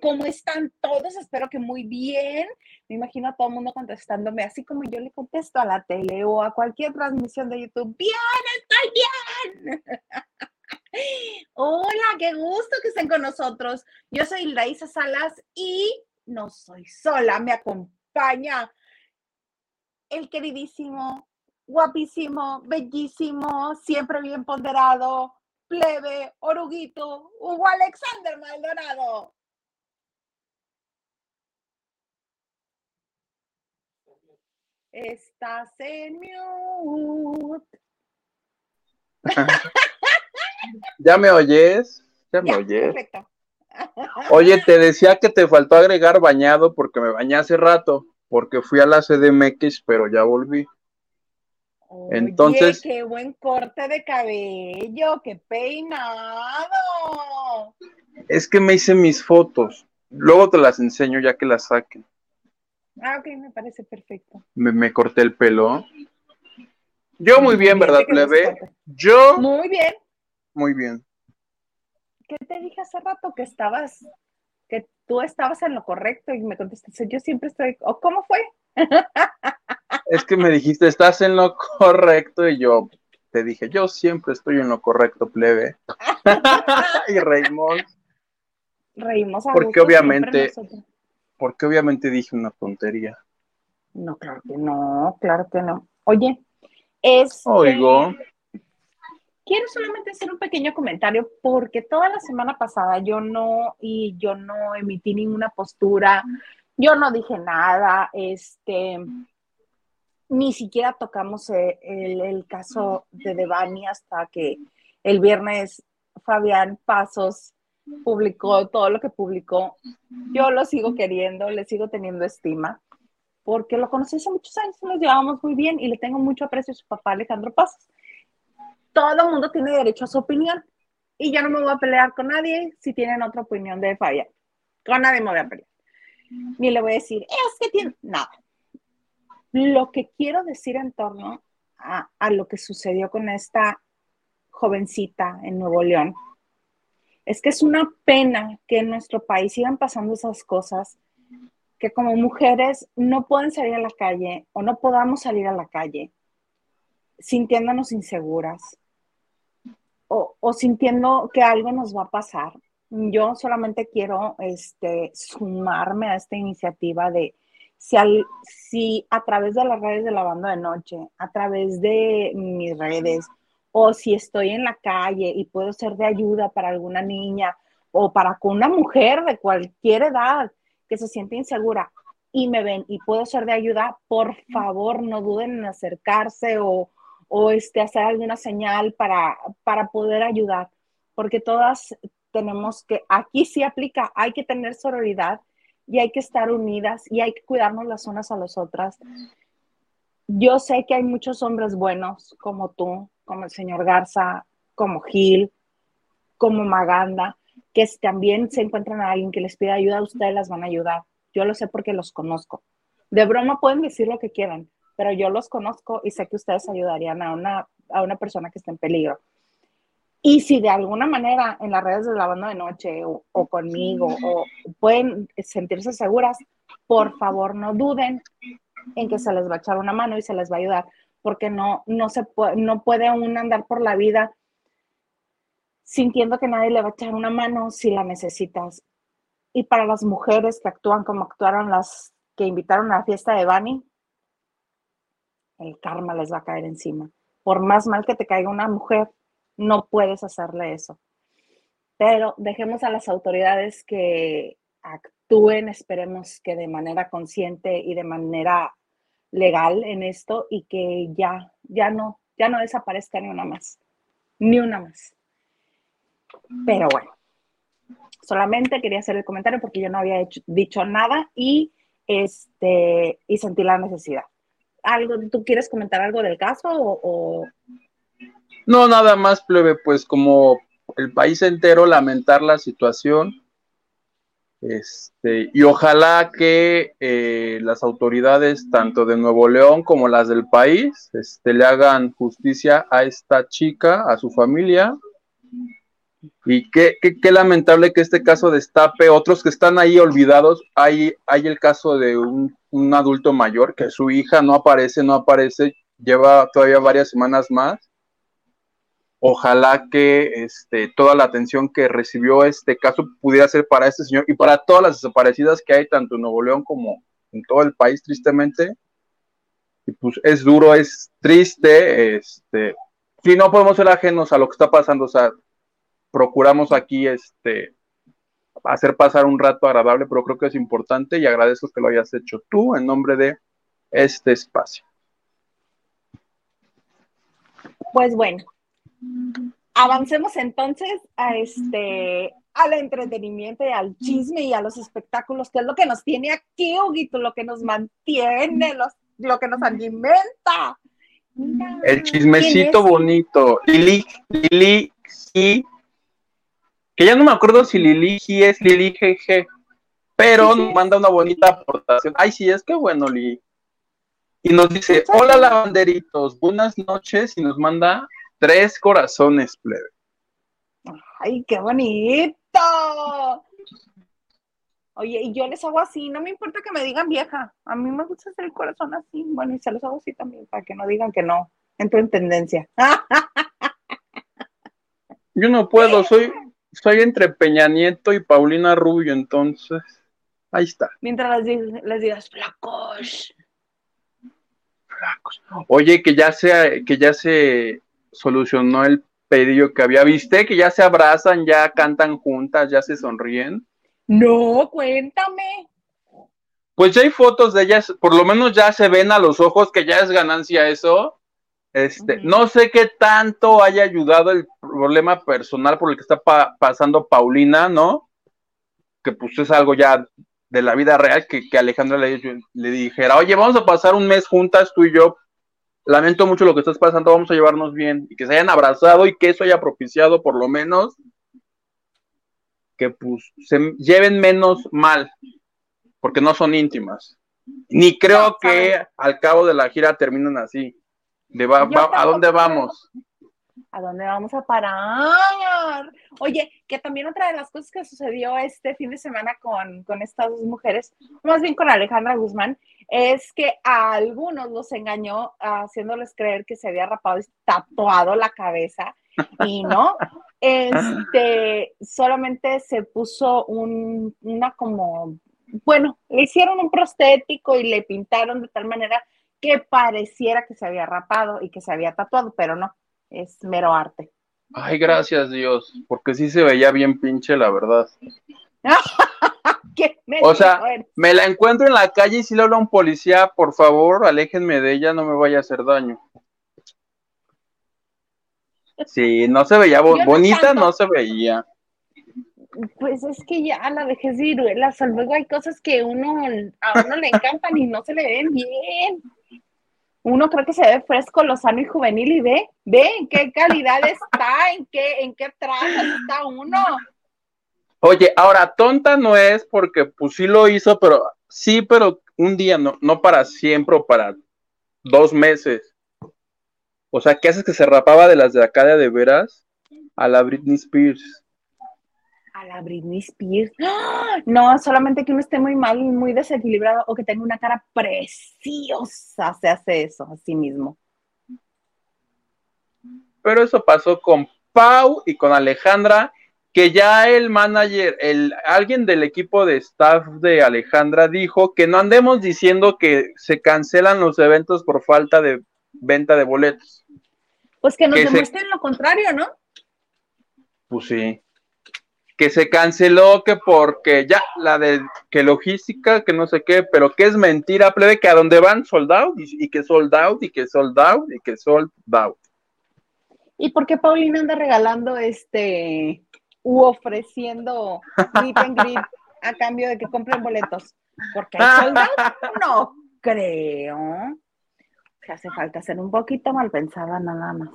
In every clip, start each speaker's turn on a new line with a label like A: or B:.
A: ¿Cómo están todos? Espero que muy bien. Me imagino a todo el mundo contestándome así como yo le contesto a la tele o a cualquier transmisión de YouTube. Bien, estoy bien. Hola, qué gusto que estén con nosotros. Yo soy Laisa Salas y no soy sola, me acompaña el queridísimo, guapísimo, bellísimo, siempre bien ponderado, plebe, oruguito, Hugo Alexander Maldonado. Estás en mute.
B: ¿Ya me oyes? ¿Ya me oyes? Perfecto. Oye, te decía que te faltó agregar bañado porque me bañé hace rato, porque fui a la CDMX, pero ya volví. Entonces.
A: Qué buen corte de cabello, qué peinado.
B: Es que me hice mis fotos. Luego te las enseño ya que las saquen.
A: Ah, ok, me parece perfecto.
B: Me, corté el pelo. Yo muy bien, ¿verdad, plebe? Yo.
A: Muy bien.
B: Muy bien.
A: ¿Qué te dije hace rato? Que estabas, que tú estabas en lo correcto y me contestaste, yo siempre estoy, ¿o cómo fue?
B: es que me dijiste, estás en lo correcto y yo te dije, yo siempre estoy en lo correcto, plebe. y reímos.
A: Reímos a
B: Porque obviamente, porque obviamente dije una tontería.
A: No, claro que no, claro que no. Oye, es.
B: Oigo.
A: Quiero solamente hacer un pequeño comentario porque toda la semana pasada yo no y yo no emití ninguna postura, yo no dije nada, este, ni siquiera tocamos eh, el, caso de Devani hasta que el viernes Fabián Pasos publicó todo lo que publicó. Yo lo sigo queriendo, le sigo teniendo estima, porque lo conocí hace muchos años nos llevábamos muy bien y le tengo mucho aprecio a su papá Alejandro Pasos. Todo el mundo tiene derecho a su opinión y yo no me voy a pelear con nadie si tienen otra opinión de Fabián. Con nadie me voy a pelear. Ni le voy a decir, es que tiene nada. Lo que quiero decir en torno a, lo que sucedió con esta jovencita en Nuevo León es que es una pena que en nuestro país sigan pasando esas cosas, que como mujeres no pueden salir a la calle o no podamos salir a la calle sintiéndonos inseguras o, sintiendo que algo nos va a pasar. Yo solamente quiero este, sumarme a esta iniciativa de, si, a través de las redes de la banda de noche, a través de mis redes, o si estoy en la calle y puedo ser de ayuda para alguna niña o para una mujer de cualquier edad que se siente insegura y me ven y puedo ser de ayuda, por favor no duden en acercarse o, o este, hacer alguna señal para, para poder ayudar, porque todas tenemos que, aquí sí aplica, hay que tener sororidad y hay que estar unidas y hay que cuidarnos las unas a las otras. Yo sé que hay muchos hombres buenos como tú, como el señor Garza, como Gil, como Maganda, que también se encuentran a alguien que les pida ayuda, ustedes las van a ayudar. Yo lo sé porque los conozco. De broma pueden decir lo que quieran, pero yo los conozco y sé que ustedes ayudarían a una, a una persona que está en peligro. Y si de alguna manera en las redes de la banda de noche o, conmigo o pueden sentirse seguras, por favor no duden en que se les va a echar una mano y se les va a ayudar, porque no, no, se puede, no puede aún andar por la vida sintiendo que nadie le va a echar una mano si la necesitas. Y para las mujeres que actúan como actuaron las que invitaron a la fiesta de Bani, el karma les va a caer encima. Por más mal que te caiga una mujer, no puedes hacerle eso. Pero dejemos a las autoridades que actúen, esperemos que de manera consciente y de manera legal en esto y que ya, ya no, ya no desaparezca ni una más, ni una más. Pero bueno, solamente quería hacer el comentario porque yo no había dicho nada y, este, y sentí la necesidad. ¿Algo, ¿Tú quieres comentar algo del caso o,
B: no, nada más, plebe, pues como el país entero lamentar la situación. Este, y ojalá que eh, las autoridades, tanto de Nuevo León como las del país, este, le hagan justicia a esta chica, a su familia, Y qué, lamentable que este caso destape otros que están ahí olvidados. Hay, el caso de un adulto mayor que su hija no aparece, no aparece, lleva todavía varias semanas más ojalá que este, toda la atención que recibió este caso pudiera ser para este señor y para todas las desaparecidas que hay tanto en Nuevo León como en todo el país, tristemente. Y pues es duro, es triste, este, si no podemos ser ajenos a lo que está pasando, o sea, procuramos aquí este, hacer pasar un rato agradable, pero creo que es importante y agradezco que lo hayas hecho tú en nombre de este espacio.
A: Pues bueno, Avancemos entonces a este al entretenimiento y al chisme y a los espectáculos, que es lo que nos tiene aquí, Huguito, lo que nos mantiene, lo que nos alimenta.
B: el chismecito bonito. Lili, Lili, sí. Que ya no me acuerdo si Lili es Lili GG, pero nos manda una bonita aportación. Ay, sí, es que bueno, Lili. Y nos dice, hola lavanderitos, buenas noches, y nos manda Tres corazones, plebe.
A: ¡Ay, qué bonito! Oye, y yo les hago así, no me importa que me digan vieja, a mí me gusta hacer el corazón así, bueno, y se los hago así también, para que no digan que no, entro en tendencia.
B: Yo no puedo, soy, soy entre Peña Nieto y Paulina Rubio, entonces, ahí está.
A: Mientras les, les digas, flacos.
B: Flacos. Oye, que ya sea, que ya se solucionó el pedido que había. ¿Viste que ya se abrazan, ya cantan juntas, ya se sonríen?
A: No, cuéntame.
B: Pues ya hay fotos de ellas, por lo menos ya se ven a los ojos que ya es ganancia eso. Este, no sé qué tanto haya ayudado el problema personal por el que está pasando Paulina, ¿no? Que pues es algo ya de la vida real que, que Alejandra le, le dijera, oye, vamos a pasar un mes juntas tú y yo, lamento mucho lo que estás pasando, vamos a llevarnos bien y que se hayan abrazado y que eso haya propiciado por lo menos que pues se lleven menos mal, porque no son íntimas. Ni creo que al cabo de la gira terminen así. De ¿A dónde vamos?
A: ¿A dónde vamos a parar? Oye, que también otra de las cosas que sucedió este fin de semana con, con estas dos mujeres, más bien con Alejandra Guzmán, es que a algunos los engañó haciéndoles creer que se había rapado y tatuado la cabeza y no, este, solamente se puso un, una como, bueno, le hicieron un prostético y le pintaron de tal manera que pareciera que se había rapado y que se había tatuado, pero no, es mero arte.
B: Ay, gracias Dios, porque sí se veía bien pinche, la verdad. o sea, me la encuentro en la calle y si le habla un policía, por favor, aléjenme de ella, no me vaya a hacer daño. Sí, no se veía bonita, no, se veía.
A: Pues es que ya la vejez viruela, luego hay cosas que uno a uno le encantan y no se le ven bien. Uno cree que se ve fresco, lozano y juvenil y ve, ve en qué calidad está, en qué, en qué traje está uno.
B: Oye, ahora tonta no es porque pues sí lo hizo, pero sí, pero un día, no, no para siempre o para dos meses. O sea, ¿qué haces que se rapaba de las de acá de, veras? A la Britney Spears.
A: A la Britney Spears. ¡Ah! No, solamente que uno esté muy mal, muy desequilibrado o que tenga una cara preciosa, se hace eso a sí mismo.
B: Pero eso pasó con Pau y con Alejandra que ya el manager, el, alguien del equipo de staff de Alejandra dijo que no andemos diciendo que se cancelan los eventos por falta de venta de boletos.
A: Pues que nos demuestren lo contrario, ¿no?
B: Pues sí. Que se canceló que porque ya la de que logística, que no sé qué, pero que es mentira, plebe, que a donde van sold out y, y que sold out y que sold out y que sold out.
A: ¿Y por qué Paulina anda regalando este u ofreciendo meet and greet a cambio de que compren boletos. Porque hay soldados, no creo. Que hace falta ser un poquito mal pensada nada más.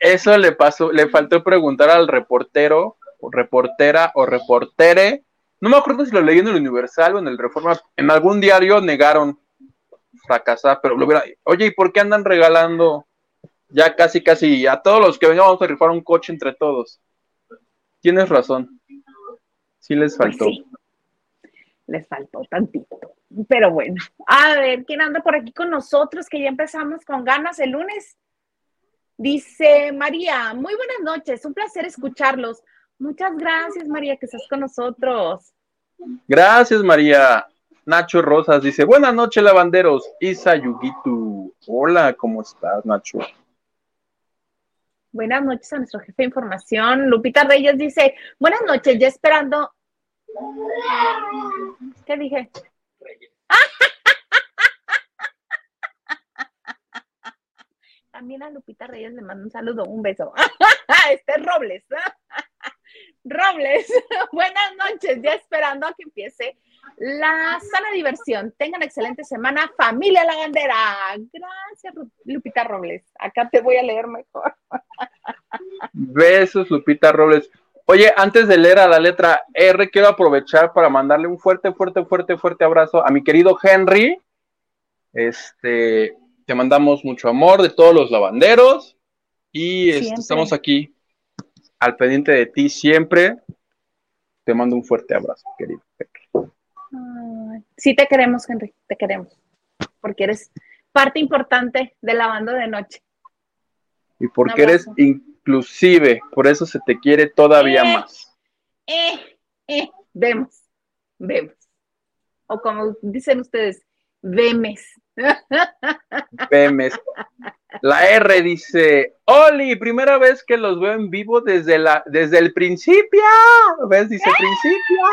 B: Eso le pasó, le faltó preguntar al reportero, reportera o reportere. No me acuerdo si lo leí en el Universal o en el Reforma. En algún diario negaron fracasar, pero lo hubiera. Oye, ¿y por qué andan regalando ya casi, casi a todos los que vengan vamos a rifar un coche entre todos? tienes razón. Sí les pues faltó.
A: Les faltó tantito. Pero bueno, a ver, ¿quién anda por aquí con nosotros? Que ya empezamos con ganas el lunes. Dice María, muy buenas noches, un placer escucharlos. Muchas gracias, María, que estás con nosotros.
B: Gracias, María. Nacho Rosas dice, buenas noches, lavanderos. Isa Yugitu. Hola, ¿cómo estás, Nacho?
A: Buenas noches a nuestro jefe de información. Lupita Reyes dice, buenas noches, ya esperando. ¿Qué dije? También a Lupita Reyes le mando un saludo, un beso. Este Robles. Robles, buenas noches, ya esperando a que empiece la sala de diversión. Tengan excelente semana, familia La Bandera. Gracias, Lupita Robles. Acá te voy a leer mejor.
B: Besos, Lupita Robles. Oye, antes de leer a la letra R, quiero aprovechar para mandarle un fuerte, fuerte, fuerte, fuerte abrazo a mi querido Henry. Este, te mandamos mucho amor de todos los lavanderos y este, estamos aquí al pendiente de ti siempre. Te mando un fuerte abrazo, querido.
A: Sí te queremos, Henry, te queremos, porque eres parte importante de la banda de noche.
B: Y porque eres inclusive, por eso se te quiere todavía eh, más.
A: Eh, eh, vemos, vemos. O como dicen ustedes, vemes.
B: Vemes. La R dice, Oli, primera vez que los veo en vivo desde, la, desde el principio. ¿Ves? Dice principio.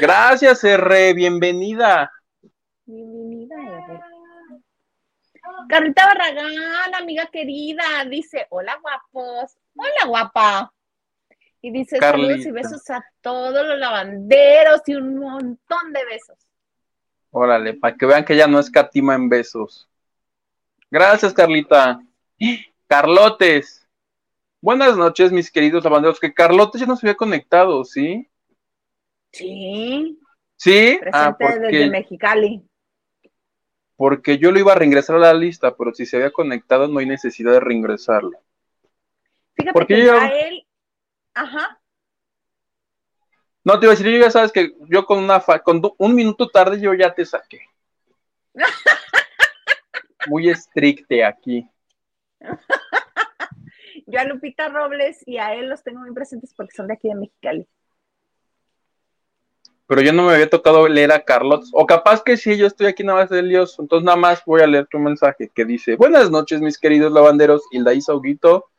B: Gracias, R, bienvenida.
A: Bienvenida, R. Carlita Barragán, amiga querida, dice, hola guapos, hola guapa. Y dice, saludos y besos a todos los lavanderos y un montón de besos.
B: Órale, para que vean que ya no es catima en besos. Gracias, Carlita. Carlotes. Buenas noches, mis queridos lavanderos. Que Carlotes ya no se había conectado, ¿sí?
A: Sí.
B: ¿Sí?
A: ah, porque, desde Mexicali.
B: Porque yo lo iba a reingresar a la lista, pero si se había conectado no hay necesidad de reingresarlo.
A: Fíjate porque que yo... él... Ajá.
B: No, te iba a decir, yo ya sabes que yo con una con un minuto tarde yo ya te saqué. Muy estricte aquí.
A: yo a Lupita Robles y a él los tengo muy presentes porque son de aquí de Mexicali
B: pero yo no me había tocado leer a Carlos, o capaz que sí, yo estoy aquí nada más de Dios, entonces nada más voy a leer tu mensaje que dice, buenas noches mis queridos lavanderos, Hilda y Sauguito,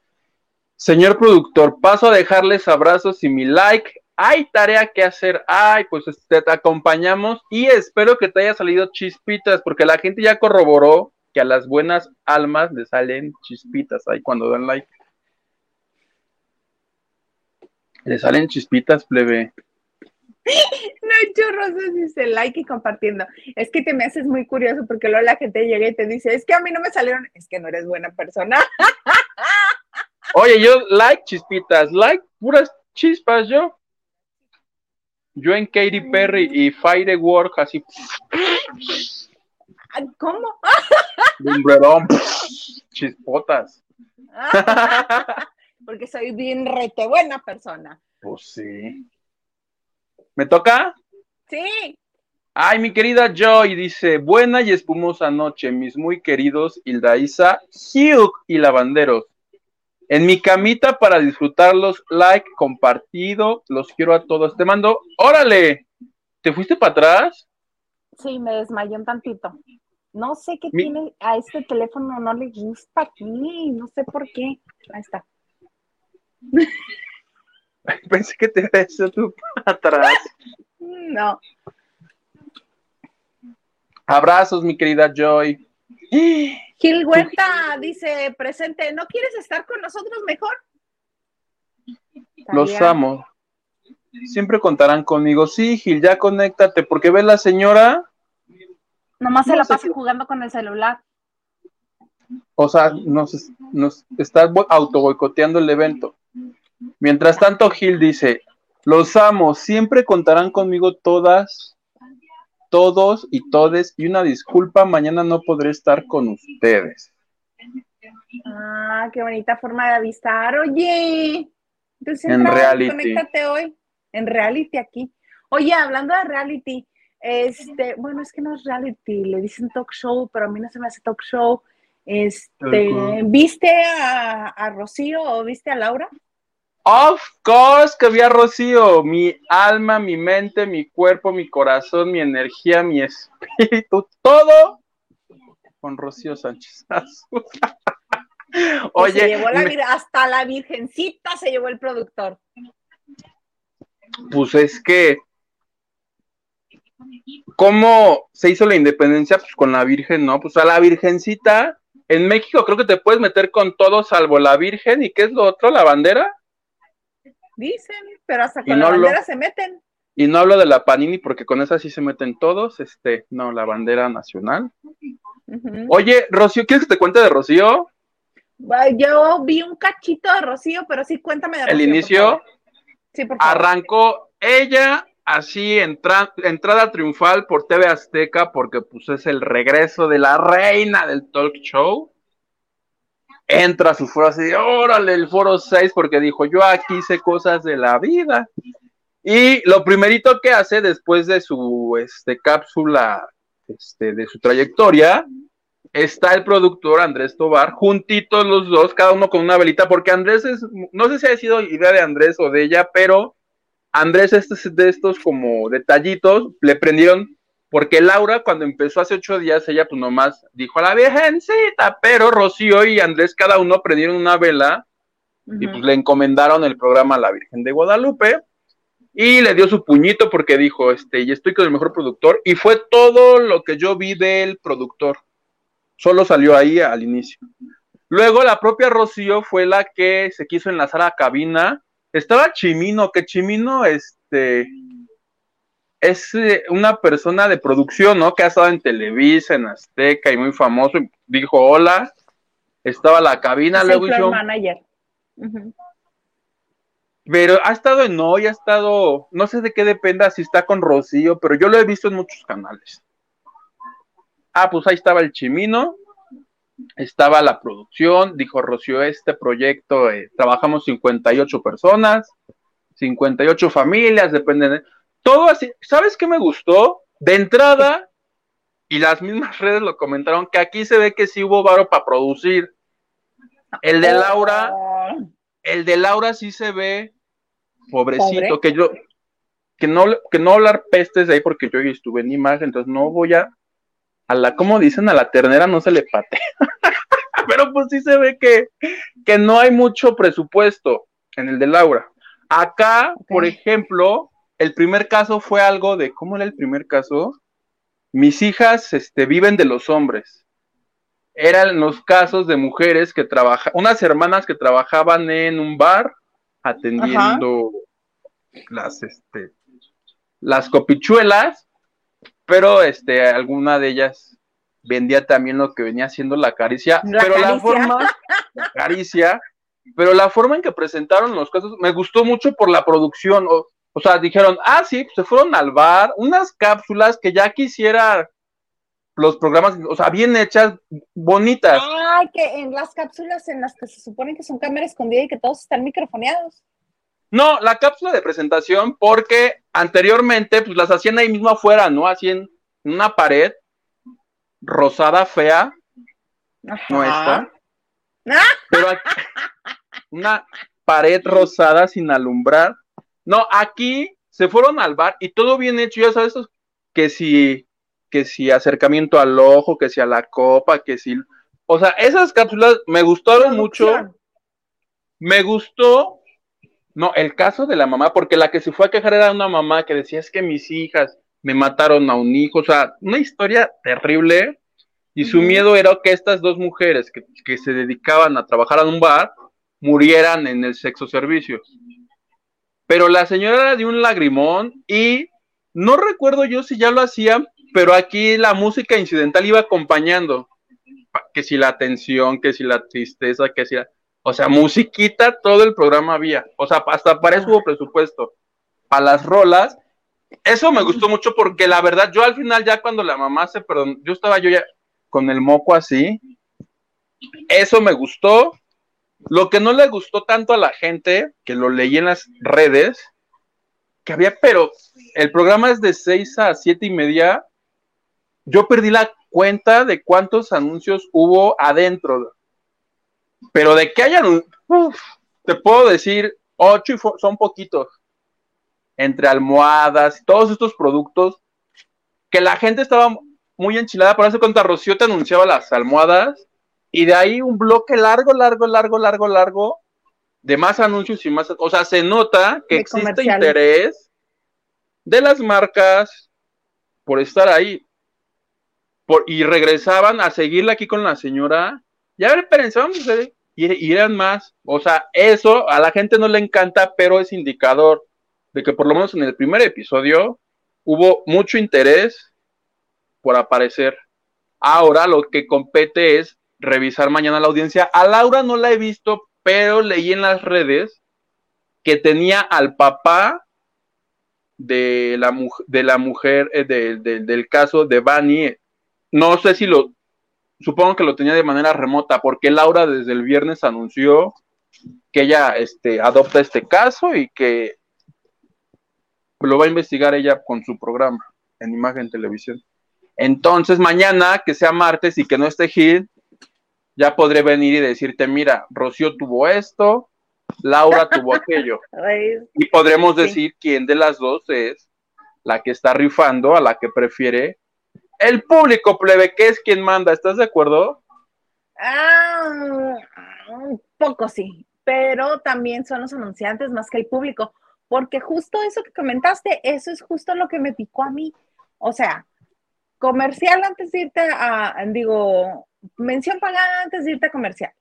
B: señor productor, paso a dejarles abrazos y mi like, hay tarea que hacer, ay, pues este, te acompañamos y espero que te haya salido chispitas, porque la gente ya corroboró que a las buenas almas le salen chispitas ahí cuando dan like. Le salen chispitas, plebe.
A: No, Rosas dice like y compartiendo. Es que te me haces muy curioso porque luego la gente llega y te dice, es que a mí no me salieron, es que no eres buena persona.
B: Oye, yo like chispitas, like puras chispas yo. Yo en Katy Perry y Firework así.
A: ¿Cómo?
B: Lumbrerón, chispotas.
A: Porque soy bien rete buena persona.
B: Pues sí. ¿Me toca?
A: Sí.
B: Ay, mi querida Joy dice, buena y espumosa noche, mis muy queridos Hildaísa, Hugh y Lavanderos. En mi camita para disfrutarlos, like, compartido, los quiero a todos. Te mando, órale, ¿te fuiste para atrás?
A: Sí, me desmayé un tantito. No sé qué tiene a este teléfono, no le gusta aquí, no sé por qué. Ahí está.
B: Pensé que te había hecho tú para atrás.
A: No.
B: Abrazos, mi querida Joy.
A: Gil Huerta dice, presente, ¿no quieres estar con nosotros mejor?
B: Los amo. Siempre contarán conmigo. Sí, Gil, ya conéctate, porque ve la señora.
A: Nomás se la pasa jugando con el celular.
B: O sea, nos, nos está auto boicoteando el evento. Mientras tanto, Gil dice, los amo, siempre contarán conmigo todas, todos y todes, y una disculpa, mañana no podré estar con ustedes.
A: Ah, qué bonita forma de avisar. Oye,
B: entonces en reality.
A: conéctate hoy. En reality aquí. Oye, hablando de reality, este, bueno, es que no es reality, le dicen talk show, pero a mí no se me hace talk show. Este, ¿viste a, a Rocío o viste a Laura?
B: Of course que vi a Rocío, mi alma, mi mente, mi cuerpo, mi corazón, mi energía, mi espíritu, todo con Rocío Sánchez.
A: Oye, hasta la virgencita se llevó el productor.
B: Pues es que, ¿cómo se hizo la independencia? Pues con la Virgen, ¿no? Pues a la Virgencita, en México creo que te puedes meter con todo salvo la Virgen, ¿y qué es lo otro? ¿La bandera?
A: Dicen, pero hasta con la bandera se meten.
B: Y no hablo de la Panini porque con esa sí se meten todos, este, no, la bandera nacional. Oye, Rocío, ¿quieres que te cuente de Rocío?
A: Yo vi un cachito de Rocío, pero sí, cuéntame de
B: Rocío. El inicio sí, por arrancó ella así entrada triunfal por TV Azteca porque pues es el regreso de la reina del talk show entra a su foro así, órale, el foro 6, porque dijo, yo aquí sé cosas de la vida. Y lo primerito que hace después de su este, cápsula, este, de su trayectoria, está el productor Andrés Tobar, juntitos los dos, cada uno con una velita, porque Andrés es, no sé si ha sido idea de Andrés o de ella, pero Andrés es de estos como detallitos, le prendieron porque Laura cuando empezó hace ocho días, ella pues nomás dijo a la virgencita, pero Rocío y Andrés cada uno prendieron una vela y pues le encomendaron el programa a la Virgen de Guadalupe y le dio su puñito porque dijo, este, y estoy con el mejor productor y fue todo lo que yo vi del productor. Solo salió ahí al inicio. Luego la propia Rocío fue la que se quiso enlazar a cabina. Estaba Chimino, que Chimino, este, es eh, una persona de producción, ¿no? Que ha estado en Televisa, en Azteca y muy famoso. Dijo hola, estaba la cabina, luego hizo.
A: manager.
B: Pero ha estado en hoy, ha estado, no sé de qué dependa si está con Rocío, pero yo lo he visto en muchos canales. Ah, pues ahí estaba el Chimino, estaba la producción, dijo Rocío, este proyecto, eh, trabajamos 58 personas, 58 familias, depende de todo así. ¿Sabes qué me gustó? De entrada, y las mismas redes lo comentaron, que aquí se ve que sí hubo varo para producir. El de Laura, oh. el de Laura sí se ve pobrecito, que yo, que no, que no hablar pestes de ahí porque yo estuve en imagen, entonces no voy a, a la, como dicen, a la ternera no se le pate. Pero pues sí se ve que, que no hay mucho presupuesto en el de Laura. Acá, por ejemplo, el primer caso fue algo de, ¿cómo era el primer caso? Mis hijas este, viven de los hombres. Eran los casos de mujeres que trabajan, unas hermanas que trabajaban en un bar atendiendo las, este, las copichuelas, pero este, alguna de ellas vendía también lo que venía siendo la caricia, pero la forma, la caricia, pero la forma en que presentaron los casos me gustó mucho por la producción. O, o sea, dijeron, ah, sí, se fueron al bar, unas cápsulas que ya quisiera los programas, o sea, bien hechas, bonitas.
A: Ah, que en las cápsulas en las que se supone que son cámaras escondidas y que todos están microfoneados.
B: No, la cápsula de presentación, porque anteriormente, pues las hacían ahí mismo afuera, ¿no? Así en una pared rosada, fea. No está. Pero una pared rosada sin alumbrar no, aquí se fueron al bar y todo bien hecho, ya sabes, que si, que si acercamiento al ojo, que si a la copa, que si, o sea, esas cápsulas me gustaron mucho. Me gustó, no, el caso de la mamá, porque la que se fue a quejar era una mamá que decía es que mis hijas me mataron a un hijo, o sea, una historia terrible. Y su miedo era que estas dos mujeres que, que se dedicaban a trabajar en un bar murieran en el sexo servicio. Pero la señora era de un lagrimón y no recuerdo yo si ya lo hacían, pero aquí la música incidental iba acompañando. Que si la tensión, que si la tristeza, que si la... O sea, musiquita, todo el programa había. O sea, hasta para eso hubo presupuesto. A las rolas. Eso me gustó mucho porque la verdad, yo al final ya cuando la mamá se perdón, yo estaba yo ya con el moco así. Eso me gustó. Lo que no le gustó tanto a la gente, que lo leí en las redes, que había, pero el programa es de 6 a 7 y media. Yo perdí la cuenta de cuántos anuncios hubo adentro. Pero de que hayan, te puedo decir, 8 y son poquitos. Entre almohadas, todos estos productos, que la gente estaba muy enchilada. Por eso, cuando Rocío te anunciaba las almohadas, y de ahí un bloque largo, largo, largo, largo, largo de más anuncios y más, o sea, se nota que existe interés de las marcas por estar ahí. Por, y regresaban a seguirla aquí con la señora. Ya ver, pensamos y, eran más. O sea, eso a la gente no le encanta, pero es indicador de que por lo menos en el primer episodio hubo mucho interés por aparecer. Ahora lo que compete es revisar mañana la audiencia. A Laura no la he visto, pero leí en las redes que tenía al papá de la, de la mujer eh, del caso de Bani. No sé si lo, supongo que lo tenía de manera remota, porque Laura desde el viernes anunció que ella este, adopta este caso y que lo va a investigar ella con su programa en Imagen Televisión. Entonces, mañana, que sea martes y que no esté Gil, ya podré venir y decirte, mira, Rocío tuvo esto, Laura tuvo aquello. y podremos decir quién de las dos es la que está rifando, a la que prefiere el público, plebe, que es quien manda. ¿Estás de acuerdo?
A: Ah, un poco sí, pero también son los anunciantes más que el público, porque justo eso que comentaste, eso es justo lo que me picó a mí. O sea, comercial antes de irte a, digo, mención pagada antes de irte a comercial.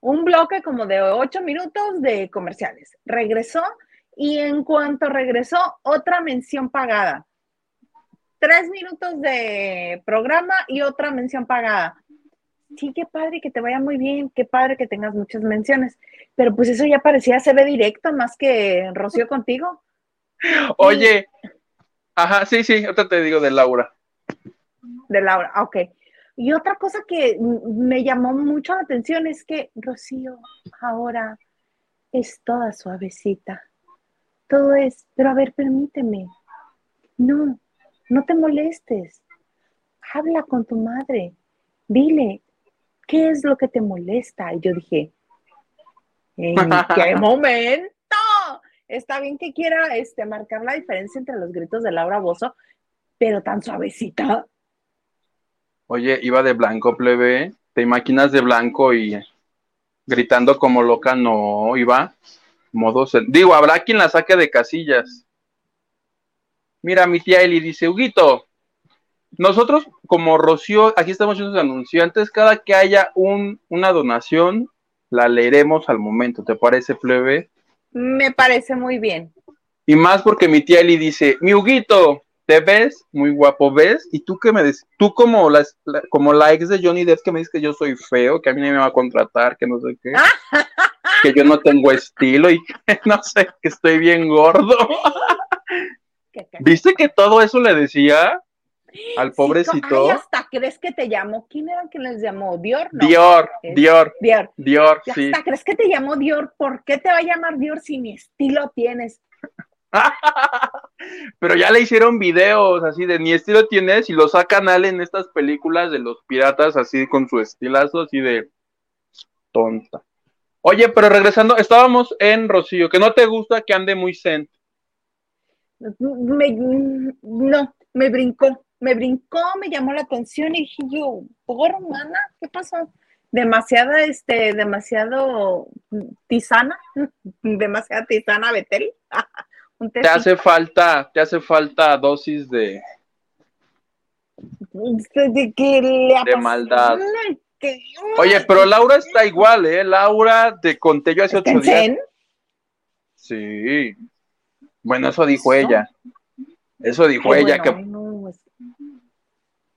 A: Un bloque como de ocho minutos de comerciales. Regresó y en cuanto regresó, otra mención pagada. Tres minutos de programa y otra mención pagada. Sí, qué padre que te vaya muy bien, qué padre que tengas muchas menciones. Pero pues eso ya parecía se ve directo más que Rocío contigo.
B: Oye, ajá, sí, sí, ahorita te digo de Laura.
A: De Laura, ok. Y otra cosa que me llamó mucho la atención es que Rocío ahora es toda suavecita. Todo es, pero a ver, permíteme. No, no te molestes. Habla con tu madre. Dile, ¿qué es lo que te molesta? Y yo dije, ¿en qué momento? Está bien que quiera este, marcar la diferencia entre los gritos de Laura Bozo, pero tan suavecita.
B: Oye, iba de blanco, plebe. ¿Te imaginas de blanco y gritando como loca? No, iba modo. Digo, habrá quien la saque de casillas. Mira, mi tía Eli dice: Huguito, nosotros como Rocío, aquí estamos haciendo anunciantes, cada que haya un, una donación, la leeremos al momento. ¿Te parece, plebe?
A: Me parece muy bien.
B: Y más porque mi tía Eli dice: Mi Huguito, te ves muy guapo, ¿ves? Y tú que me dices, tú como la, como la ex de Johnny Depp que me dice que yo soy feo, que a mí no me va a contratar, que no sé qué, que yo no tengo estilo y que no sé, que estoy bien gordo. ¿Viste que todo eso le decía al pobrecito?
A: hasta crees que te llamó, ¿quién era que les llamó? Dior,
B: Dior, Dior, Dior, Dior, sí.
A: Hasta crees que te llamó Dior, ¿por qué te va a llamar Dior si ni estilo tienes?
B: Pero ya le hicieron videos así de ni estilo tienes y lo sacan al en estas películas de los piratas así con su estilazo así de tonta. Oye, pero regresando, estábamos en Rocío, que no te gusta que ande muy zen.
A: no, me brincó, me brincó, me llamó la atención y dije yo, por hermana, ¿qué pasó? Demasiada, este, demasiado tisana, demasiada tisana Betel.
B: te hace falta, te hace falta dosis de
A: de,
B: maldad. Oye, pero Laura está igual, ¿eh? Laura te conté yo hace ocho días. Sí. Bueno, eso dijo ella. Eso dijo ella, que,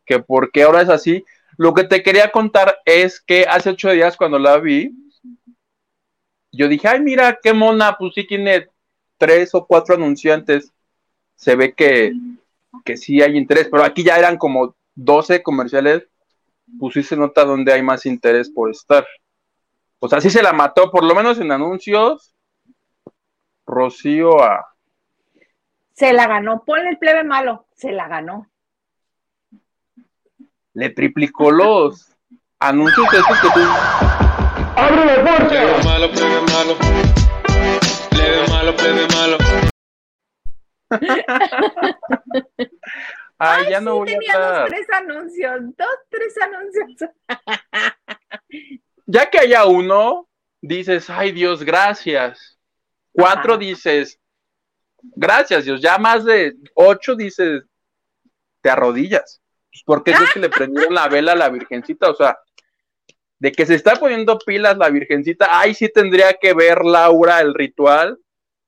B: que porque ahora es así. Lo que te quería contar es que hace ocho días cuando la vi, yo dije, ay, mira, qué mona, pues sí tiene tres o cuatro anunciantes, se ve que, que sí hay interés, pero aquí ya eran como 12 comerciales pues sí se nota donde hay más interés por estar. O sea, sí se la mató, por lo menos en anuncios, Rocío a...
A: Se la ganó, ponle el plebe malo, se la ganó.
B: Le triplicó los anuncios de esos que tú... ¡Abre la puerta! Plebe malo, plebe malo. Plebe malo, plebe malo. Ay, ya no voy
A: tenía a dos, tres anuncios, dos, tres anuncios.
B: ya que haya uno, dices, ay Dios, gracias. Cuatro dices, gracias Dios. Ya más de ocho dices, te arrodillas. Pues, porque es que le prendieron la vela a la Virgencita, o sea, de que se está poniendo pilas la Virgencita, ay sí tendría que ver Laura el ritual,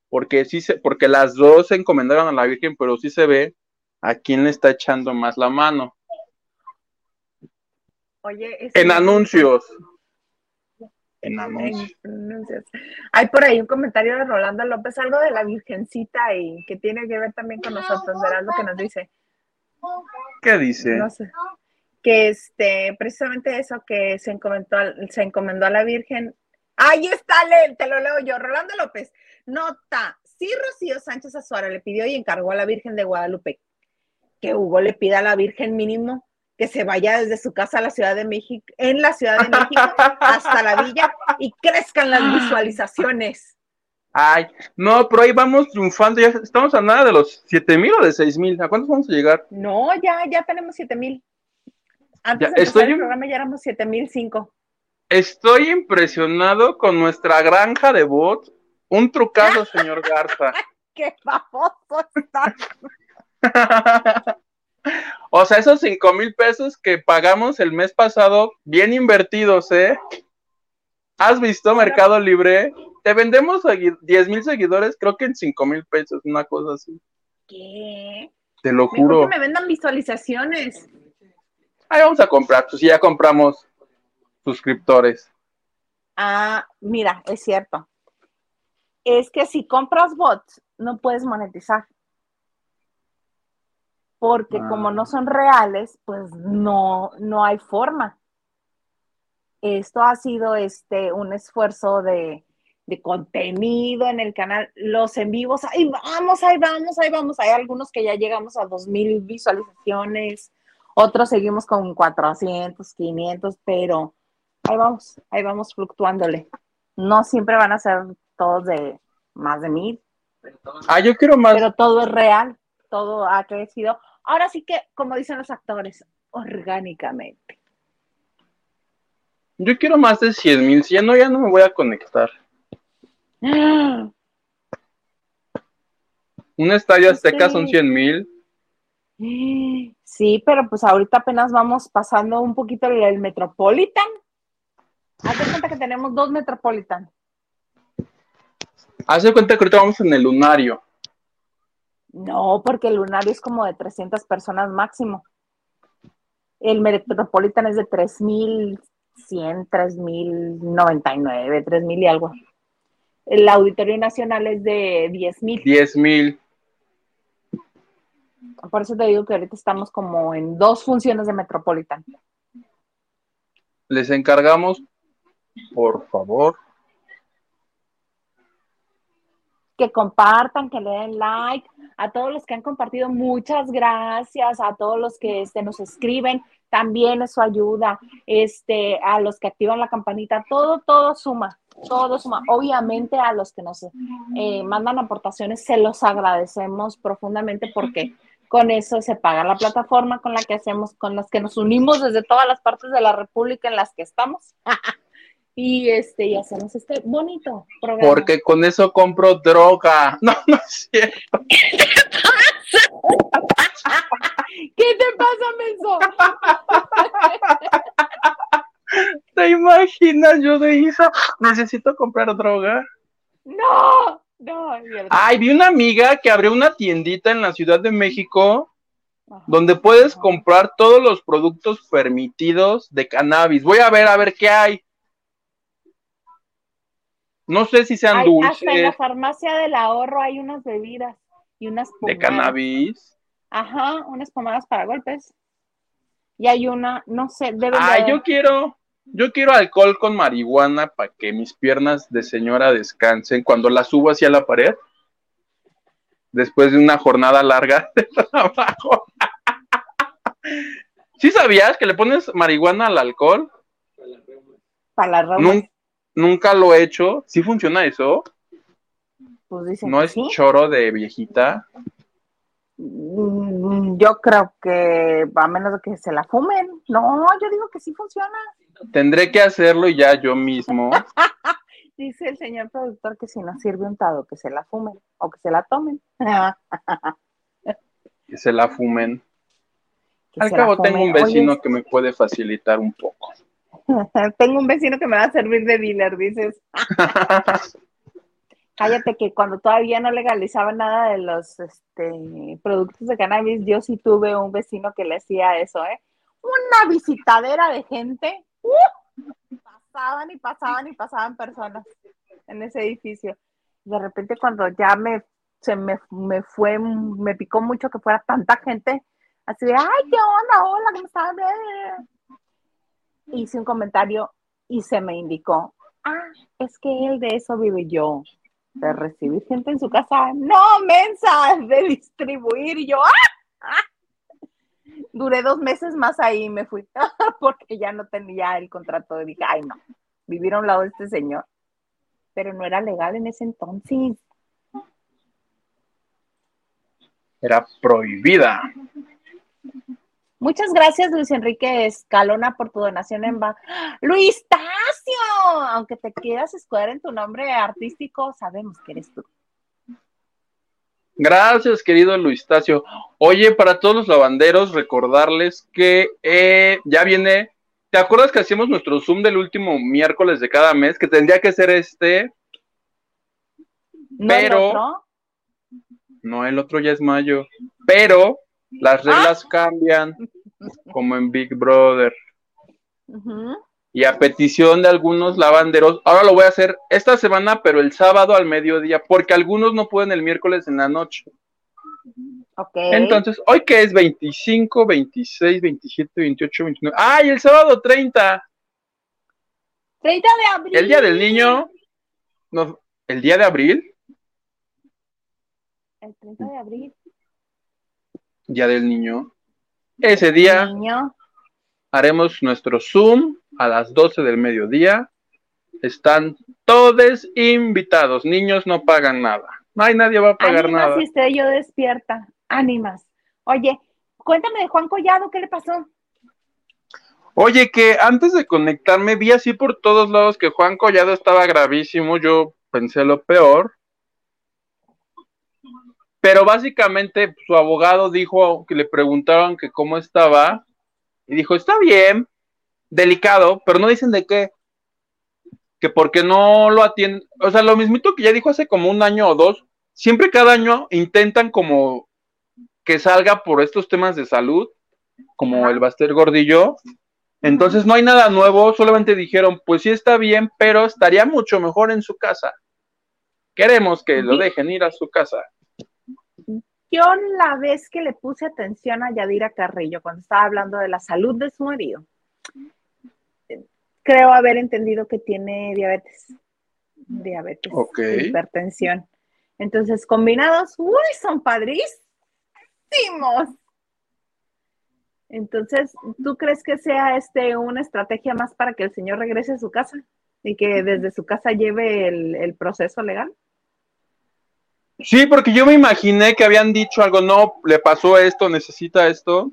B: porque sí se, porque las dos se encomendaron a la Virgen, pero sí se ve a quién le está echando más la mano.
A: Oye,
B: en anuncios. En anuncios.
A: Hay por ahí un comentario de Rolando López, algo de la Virgencita y que tiene que ver también con nosotros. Verás lo que nos dice.
B: ¿Qué dice?
A: No sé. Que este, precisamente eso, que se encomendó, se encomendó a la Virgen. Ahí está, te lo leo yo. Rolando López. Nota. Sí, Rocío Sánchez Azuara le pidió y encargó a la Virgen de Guadalupe que Hugo le pida a la Virgen mínimo que se vaya desde su casa a la Ciudad de México, en la Ciudad de México hasta la villa y crezcan las visualizaciones.
B: Ay, no, pero ahí vamos triunfando, ya estamos a nada de los siete mil o de seis mil, ¿a cuántos vamos a llegar?
A: No, ya, ya tenemos siete mil. Antes de estoy, el programa ya éramos siete mil cinco.
B: Estoy impresionado con nuestra granja de bots, un trucado, señor Garza.
A: ¡Qué famoso está!
B: o sea, esos cinco mil pesos que pagamos el mes pasado, bien invertidos, ¿eh? ¿Has visto Mercado Libre? Te vendemos a 10 mil seguidores, creo que en cinco mil pesos, una cosa así.
A: ¿Qué?
B: Te lo juro.
A: que me vendan visualizaciones.
B: Ahí vamos a comprar, pues ya compramos suscriptores.
A: Ah, mira, es cierto. Es que si compras bots, no puedes monetizar porque como no ah. son reales, pues no, no hay forma. Esto ha sido este, un esfuerzo de, contenido en el canal, los en vivos, ahí vamos, ahí vamos, ahí vamos. Hay algunos que ya llegamos a 2.000 visualizaciones, otros seguimos con 400, 500, pero ahí vamos, ahí vamos fluctuándole. No siempre van a ser todos de más de mil.
B: Ah, yo quiero más.
A: Pero todo es real, todo ha crecido. Ahora sí que, como dicen los actores, orgánicamente.
B: Yo quiero más de 100 mil, si ya no, ya no me voy a conectar. Un estadio azteca son 100 mil.
A: Sí, pero pues ahorita apenas vamos pasando un poquito el, Metropolitan. Hazte cuenta que tenemos dos Metropolitan.
B: Haz cuenta que ahorita vamos en el lunario.
A: No, porque el lunario es como de 300 personas máximo. El Metropolitan es de 3100, 3099, 3000 y algo. El Auditorio Nacional es de 10000.
B: 10000.
A: Por eso te digo que ahorita estamos como en dos funciones de Metropolitan.
B: Les encargamos, por favor,
A: que compartan, que le den like, a todos los que han compartido, muchas gracias, a todos los que este, nos escriben, también es su ayuda, este, a los que activan la campanita, todo, todo suma, todo suma. Obviamente a los que nos eh, mandan aportaciones, se los agradecemos profundamente porque con eso se paga la plataforma con la que hacemos, con las que nos unimos desde todas las partes de la República en las que estamos. y este y hacemos este bonito
B: programa. Porque con eso compro droga. No, no es cierto.
A: ¿Qué te pasa, Menso?
B: ¿Te imaginas yo de Isa? Necesito comprar droga.
A: No, no.
B: Ay, vi una amiga que abrió una tiendita en la Ciudad de México donde puedes comprar todos los productos permitidos de cannabis. Voy a ver a ver qué hay. No sé si sean dulces.
A: Hasta en la farmacia del ahorro hay unas bebidas y unas
B: pomadas. ¿De cannabis?
A: Ajá, unas pomadas para golpes. Y hay una, no sé, debe
B: Ah, yo quiero, yo quiero alcohol con marihuana para que mis piernas de señora descansen cuando las subo hacia la pared. Después de una jornada larga de trabajo. ¿Sí sabías que le pones marihuana al alcohol?
A: Para la rama.
B: Nun- nunca lo he hecho. ¿Sí funciona eso?
A: Pues dicen
B: ¿No es
A: sí.
B: choro de viejita?
A: Mm, Yo creo que a menos de que se la fumen. No, yo digo que sí funciona.
B: Tendré que hacerlo y ya yo mismo.
A: Dice el señor productor que si no sirve untado, que se la fumen o que se la tomen.
B: que se la fumen.
A: Que
B: Al cabo tengo un vecino
A: Oye,
B: que me puede facilitar un poco.
A: tengo un vecino que me va a servir de dealer, dices. Cállate que cuando todavía no legalizaba nada de los este, productos de cannabis, yo sí tuve un vecino que le hacía eso, ¿eh? Una visitadera de gente. Pasaban y pasaban y pasaban personas en ese edificio. De repente cuando ya me, se me, me fue, me picó mucho que fuera tanta gente, así de, ay, ¿qué onda? Hola, ¿cómo estás? Hice un comentario y se me indicó, ah, es que él de eso vive yo de recibir gente en su casa, no, mensa, de distribuir, y yo, ¡ah! ¡ah! Duré dos meses más ahí y me fui, porque ya no tenía el contrato, y dije, ay, no, vivir a un lado de este señor, pero no era legal en ese entonces.
B: Era prohibida.
A: Muchas gracias, Luis Enrique Escalona, por tu donación en va. Luis Tacio, aunque te quieras escudar en tu nombre artístico, sabemos que eres tú.
B: Gracias, querido Luis Tacio. Oye, para todos los lavanderos, recordarles que eh, ya viene. ¿Te acuerdas que hacíamos nuestro Zoom del último miércoles de cada mes? Que tendría que ser este.
A: ¿No el
B: Pero-
A: otro?
B: No, el otro ya es mayo. Pero las reglas cambian, como en Big Brother.
A: Ujú.
B: Y a petición de algunos lavanderos, ahora lo voy a hacer esta semana, pero el sábado al mediodía, porque algunos no pueden el miércoles en la noche. Entonces, hoy que es 25, 26, 27, 28, 29. ¡Ay, el sábado 30!
A: 30 de abril.
B: El día del niño. No, ¿El día de abril?
A: El 30 de abril.
B: Día del niño. Ese día
A: Niño.
B: haremos nuestro Zoom a las 12 del mediodía. Están todos invitados. Niños no pagan nada. No hay nadie va a pagar
A: Ánimas
B: nada.
A: si estoy yo despierta. Ánimas. Oye, cuéntame de Juan Collado, ¿qué le pasó?
B: Oye, que antes de conectarme vi así por todos lados que Juan Collado estaba gravísimo. Yo pensé lo peor. Pero básicamente su abogado dijo que le preguntaron que cómo estaba y dijo, está bien, delicado, pero no dicen de qué. Que porque no lo atienden, o sea, lo mismito que ya dijo hace como un año o dos, siempre cada año intentan como que salga por estos temas de salud, como el Baster Gordillo. Entonces no hay nada nuevo, solamente dijeron, pues sí está bien, pero estaría mucho mejor en su casa. Queremos que lo dejen ir a su casa.
A: Yo la vez que le puse atención a Yadira Carrillo cuando estaba hablando de la salud de su marido, creo haber entendido que tiene diabetes. Diabetes,
B: Ok.
A: hipertensión. Entonces, combinados, uy, son padrísimos. Entonces, ¿tú crees que sea este una estrategia más para que el señor regrese a su casa y que desde su casa lleve el, el proceso legal?
B: Sí, porque yo me imaginé que habían dicho algo, no, le pasó esto, necesita esto.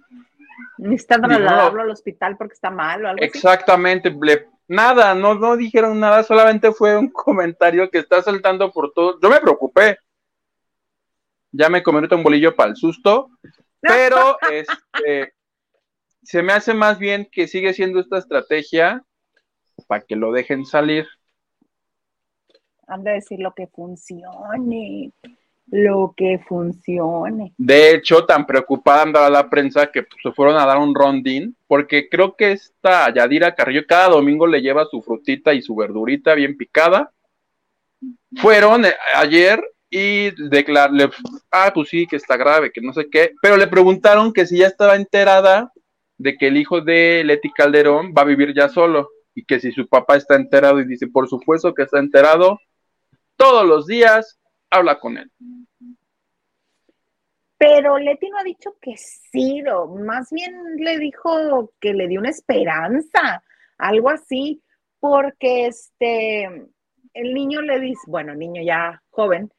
A: Necesitan
B: Digo, no.
A: trasladarlo al hospital porque está mal o algo así.
B: Exactamente, le- nada, no, no dijeron nada, solamente fue un comentario que está saltando por todo. Yo me preocupé. Ya me comí un bolillo para el susto, pero este, se me hace más bien que sigue siendo esta estrategia para que lo dejen salir.
A: Han de decir lo que funcione, lo que funcione.
B: De hecho, tan preocupada andaba la prensa que se fueron a dar un rondín, porque creo que esta Yadira Carrillo cada domingo le lleva su frutita y su verdurita bien picada. Fueron eh, ayer y declararle, ah, pues sí, que está grave, que no sé qué, pero le preguntaron que si ya estaba enterada de que el hijo de Leti Calderón va a vivir ya solo y que si su papá está enterado y dice, por supuesto que está enterado, todos los días habla con él.
A: Pero Leti no ha dicho que sí, más bien le dijo que le dio una esperanza, algo así, porque este, el niño le dice, bueno, niño ya joven.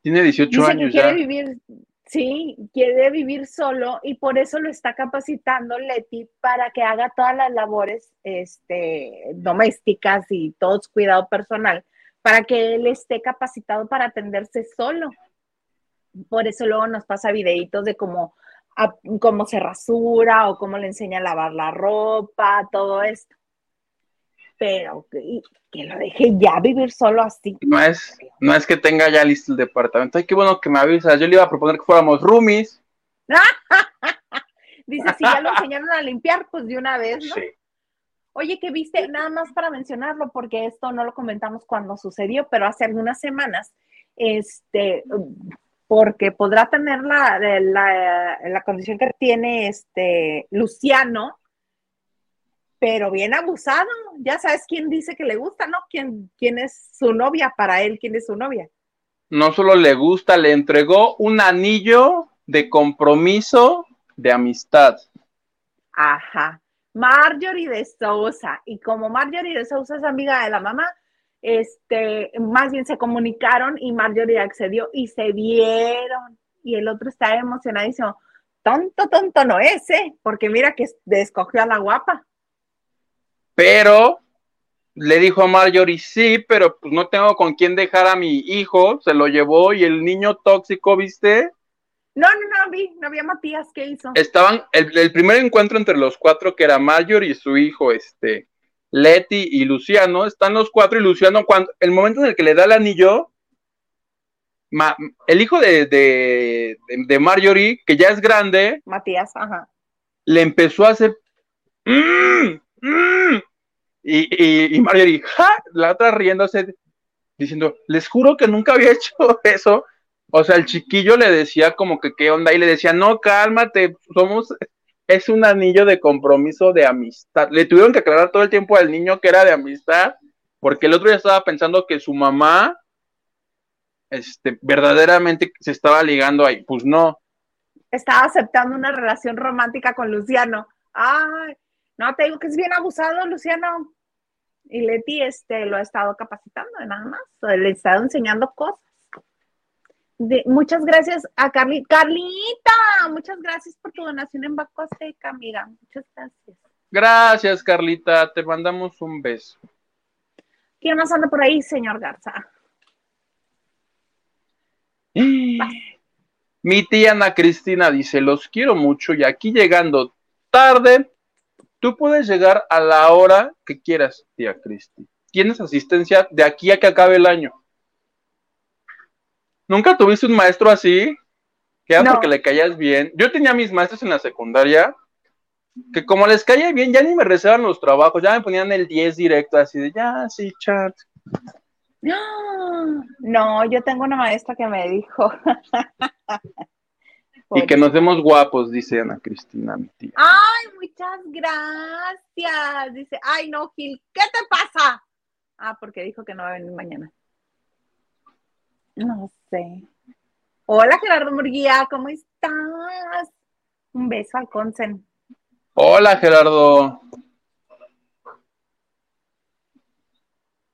B: Tiene 18 años.
A: Que quiere vivir, sí, quiere vivir solo y por eso lo está capacitando Leti para que haga todas las labores este, domésticas y todo su cuidado personal, para que él esté capacitado para atenderse solo. Por eso luego nos pasa videitos de cómo, cómo se rasura o cómo le enseña a lavar la ropa, todo esto. Pero que, lo deje ya vivir solo así.
B: No es, no es que tenga ya listo el departamento. Ay, qué bueno que me avisas. Yo le iba a proponer que fuéramos roomies.
A: Dice, si ya lo enseñaron a limpiar, pues de una vez, ¿no? Sí. Oye, que viste, nada más para mencionarlo, porque esto no lo comentamos cuando sucedió, pero hace algunas semanas, este, porque podrá tener la, la, condición que tiene este Luciano, pero bien abusado. Ya sabes quién dice que le gusta, ¿no? ¿Quién, quién es su novia para él? ¿Quién es su novia?
B: No solo le gusta, le entregó un anillo de compromiso de amistad.
A: Ajá. Marjorie de Sousa. Y como Marjorie de Sousa es amiga de la mamá, este, más bien se comunicaron y Marjorie accedió y se vieron. Y el otro estaba emocionadísimo. Tonto, tonto no es, ¿eh? Porque mira que escogió a la guapa.
B: Pero le dijo a Marjorie, sí, pero pues no tengo con quién dejar a mi hijo, se lo llevó y el niño tóxico, ¿viste?
A: No, no, no vi, no había Matías, ¿qué hizo?
B: Estaban, el, el, primer encuentro entre los cuatro, que era Marjorie y su hijo, este, Leti y Luciano, están los cuatro y Luciano, cuando el momento en el que le da el anillo, el hijo de, de, Marjorie, que ya es grande,
A: Matías, ajá.
B: le empezó a hacer mm, mm", y, y, Marjorie, la otra riéndose, diciendo, les juro que nunca había hecho eso. O sea, el chiquillo le decía como que qué onda y le decía, no, cálmate, somos es un anillo de compromiso de amistad. Le tuvieron que aclarar todo el tiempo al niño que era de amistad, porque el otro ya estaba pensando que su mamá este, verdaderamente se estaba ligando ahí. Pues no.
A: Estaba aceptando una relación romántica con Luciano. Ay, no, te digo que es bien abusado, Luciano. Y Leti este, lo ha estado capacitando, nada más. Le ha estado enseñando cosas muchas gracias a Carly. Carlita, muchas gracias por tu donación en Baco Azteca, amiga. Muchas gracias.
B: Gracias, Carlita. Te mandamos un beso.
A: ¿Quién más anda por ahí, señor Garza?
B: Mi tía Ana Cristina dice, los quiero mucho y aquí llegando tarde, tú puedes llegar a la hora que quieras, tía Cristi. Tienes asistencia de aquí a que acabe el año. ¿Nunca tuviste un maestro así? Que era porque le caías bien. Yo tenía mis maestros en la secundaria que como les caía bien, ya ni me rezaban los trabajos, ya me ponían el 10 directo, así de, ya, sí, chat.
A: No, yo tengo una maestra que me dijo.
B: y que nos vemos guapos, dice Ana Cristina, mi tía.
A: Ay, muchas gracias. Dice, ay, no, Gil, ¿qué te pasa? Ah, porque dijo que no va a venir mañana. No sé. Hola Gerardo Murguía, ¿cómo estás? Un beso al Consen.
B: Hola Gerardo.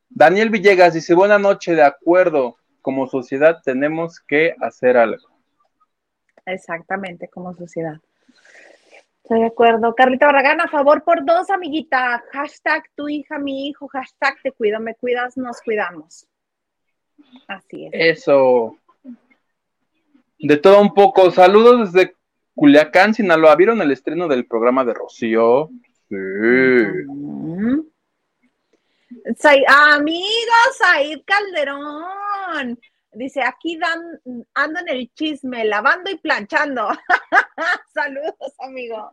B: Daniel Villegas dice, buena noche, de acuerdo, como sociedad tenemos que hacer algo.
A: Exactamente, como sociedad. Estoy de acuerdo. Carlita Barragán, a favor por dos, amiguita. Hashtag tu hija, mi hijo. Hashtag te cuido, me cuidas, nos cuidamos. Así es.
B: Eso. De todo un poco. Saludos desde Culiacán, Sinaloa. ¿Vieron el estreno del programa de Rocío? Sí.
A: amigos, Said Calderón. Dice, aquí dan, ando en el chisme, lavando y planchando. Saludos, amigo.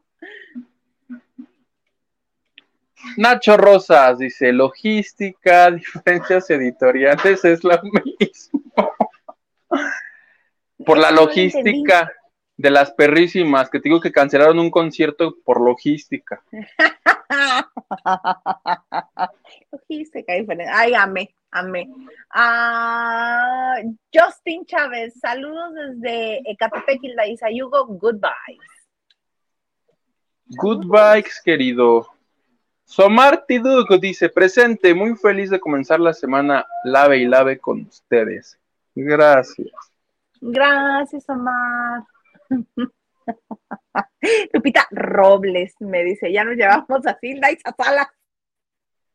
B: Nacho Rosas dice, logística, diferencias editoriales es lo mismo. Por la logística. de las perrísimas, que te digo que cancelaron un concierto por logística.
A: logística diferente. Ay, amé, amé. Ah, Justin Chávez, saludos desde Ecatepec, Hilda Isayugo, goodbye.
B: Goodbyes, querido. Somar Tiduco dice, presente, muy feliz de comenzar la semana lave y lave con ustedes. Gracias.
A: Gracias, Omar. Lupita Robles me dice, ya nos llevamos a Silda y Sala.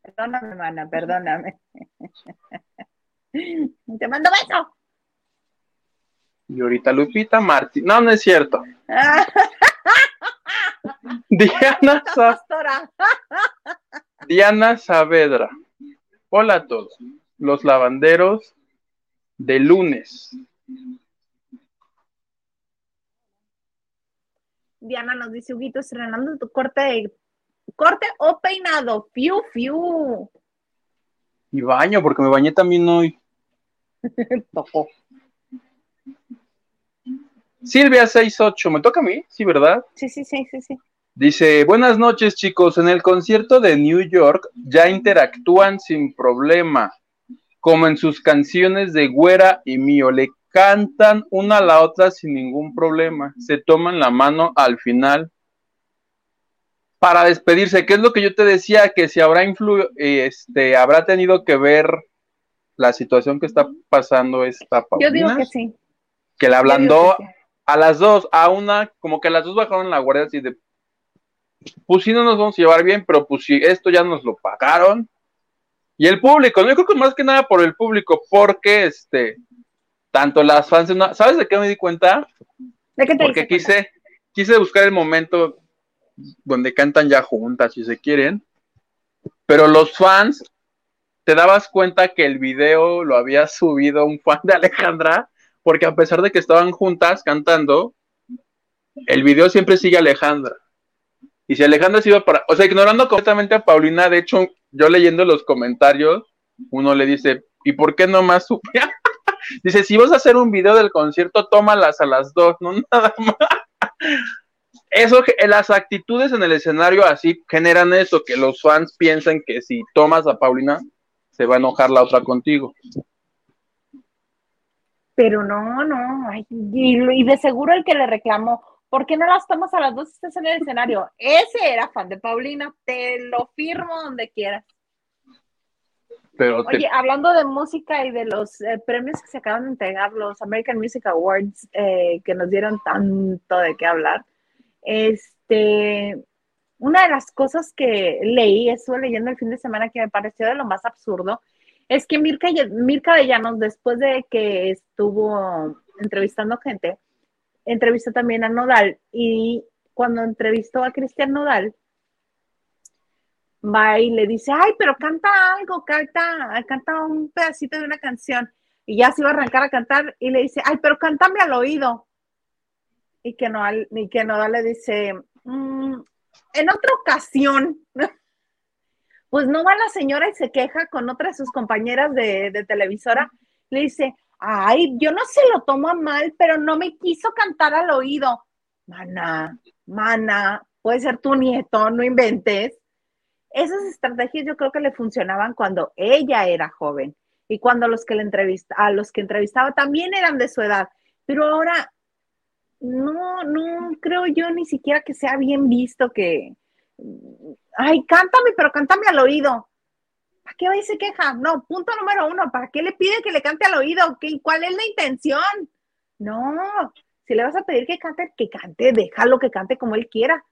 A: Perdóname, hermana, perdóname. Te mando beso.
B: Y ahorita Lupita Martín. No, no es cierto. Diana, Diana Saavedra. Hola a todos. Los lavanderos de lunes.
A: Diana nos dice, Huguito, estrenando tu corte, corte o peinado. Fiu, fiu.
B: Y baño, porque me bañé también hoy.
A: Tocó.
B: Silvia 68, ¿me toca a mí? Sí, ¿verdad?
A: Sí, sí, sí, sí, sí.
B: Dice, buenas noches chicos, en el concierto de New York ya interactúan sin problema, como en sus canciones de Güera y Mío, le cantan una a la otra sin ningún problema, se toman la mano al final para despedirse, ¿Qué es lo que yo te decía, que si habrá influ este, habrá tenido que ver la situación que está pasando esta
A: Paulina. Yo digo que sí.
B: Que la ablandó a las dos, a una, como que las dos bajaron la guardia así de, pues sí no nos vamos a llevar bien, pero pues sí, esto ya nos lo pagaron. Y el público, ¿no? yo creo que más que nada por el público, porque este, tanto las fans, ¿sabes de qué me di cuenta?
A: ¿De qué te
B: Porque quise, quise buscar el momento donde cantan ya juntas, si se quieren, pero los fans, te dabas cuenta que el video lo había subido un fan de Alejandra, porque a pesar de que estaban juntas cantando, el video siempre sigue Alejandra. Y si Alejandra se iba para, o sea, ignorando completamente a Paulina, de hecho, yo leyendo los comentarios, uno le dice, ¿y por qué no más dice, si vas a hacer un video del concierto, tómalas a las dos, no nada más. Eso, las actitudes en el escenario así generan eso, que los fans piensan que si tomas a Paulina, se va a enojar la otra contigo.
A: Pero no, no, y, de seguro el que le reclamó, ¿por qué no las tomas a las dos estás en el escenario? Ese era fan de Paulina, te lo firmo donde quieras.
B: Pero
A: Oye, hablando de música y de los eh, premios que se acaban de entregar, los American Music Awards, eh, que nos dieron tanto de qué hablar, este, una de las cosas que leí, estuve leyendo el fin de semana que me pareció de lo más absurdo, es que Mirka, Mirka de Llanos, después de que estuvo entrevistando gente, entrevistó también a Nodal y cuando entrevistó a Cristian Nodal, va y le dice, ay, pero canta algo, canta, canta un pedacito de una canción. Y ya se iba a arrancar a cantar y le dice, ay, pero cántame al oído. Y que Nodal, y que Nodal le dice, mm, en otra ocasión, pues no va la señora y se queja con otra de sus compañeras de, de televisora. Le dice, ay, yo no se lo tomo mal, pero no me quiso cantar al oído. Mana, mana, puede ser tu nieto, no inventes. Esas estrategias yo creo que le funcionaban cuando ella era joven y cuando los que le entrevista, a los que entrevistaba también eran de su edad. Pero ahora no, no creo yo ni siquiera que sea bien visto que, ay, cántame, pero cántame al oído. ¿Para qué va y se queja? No, punto número uno, ¿para qué le pide que le cante al oído? ¿Qué, ¿Cuál es la intención? No, si le vas a pedir que cante, que cante, déjalo que cante como él quiera.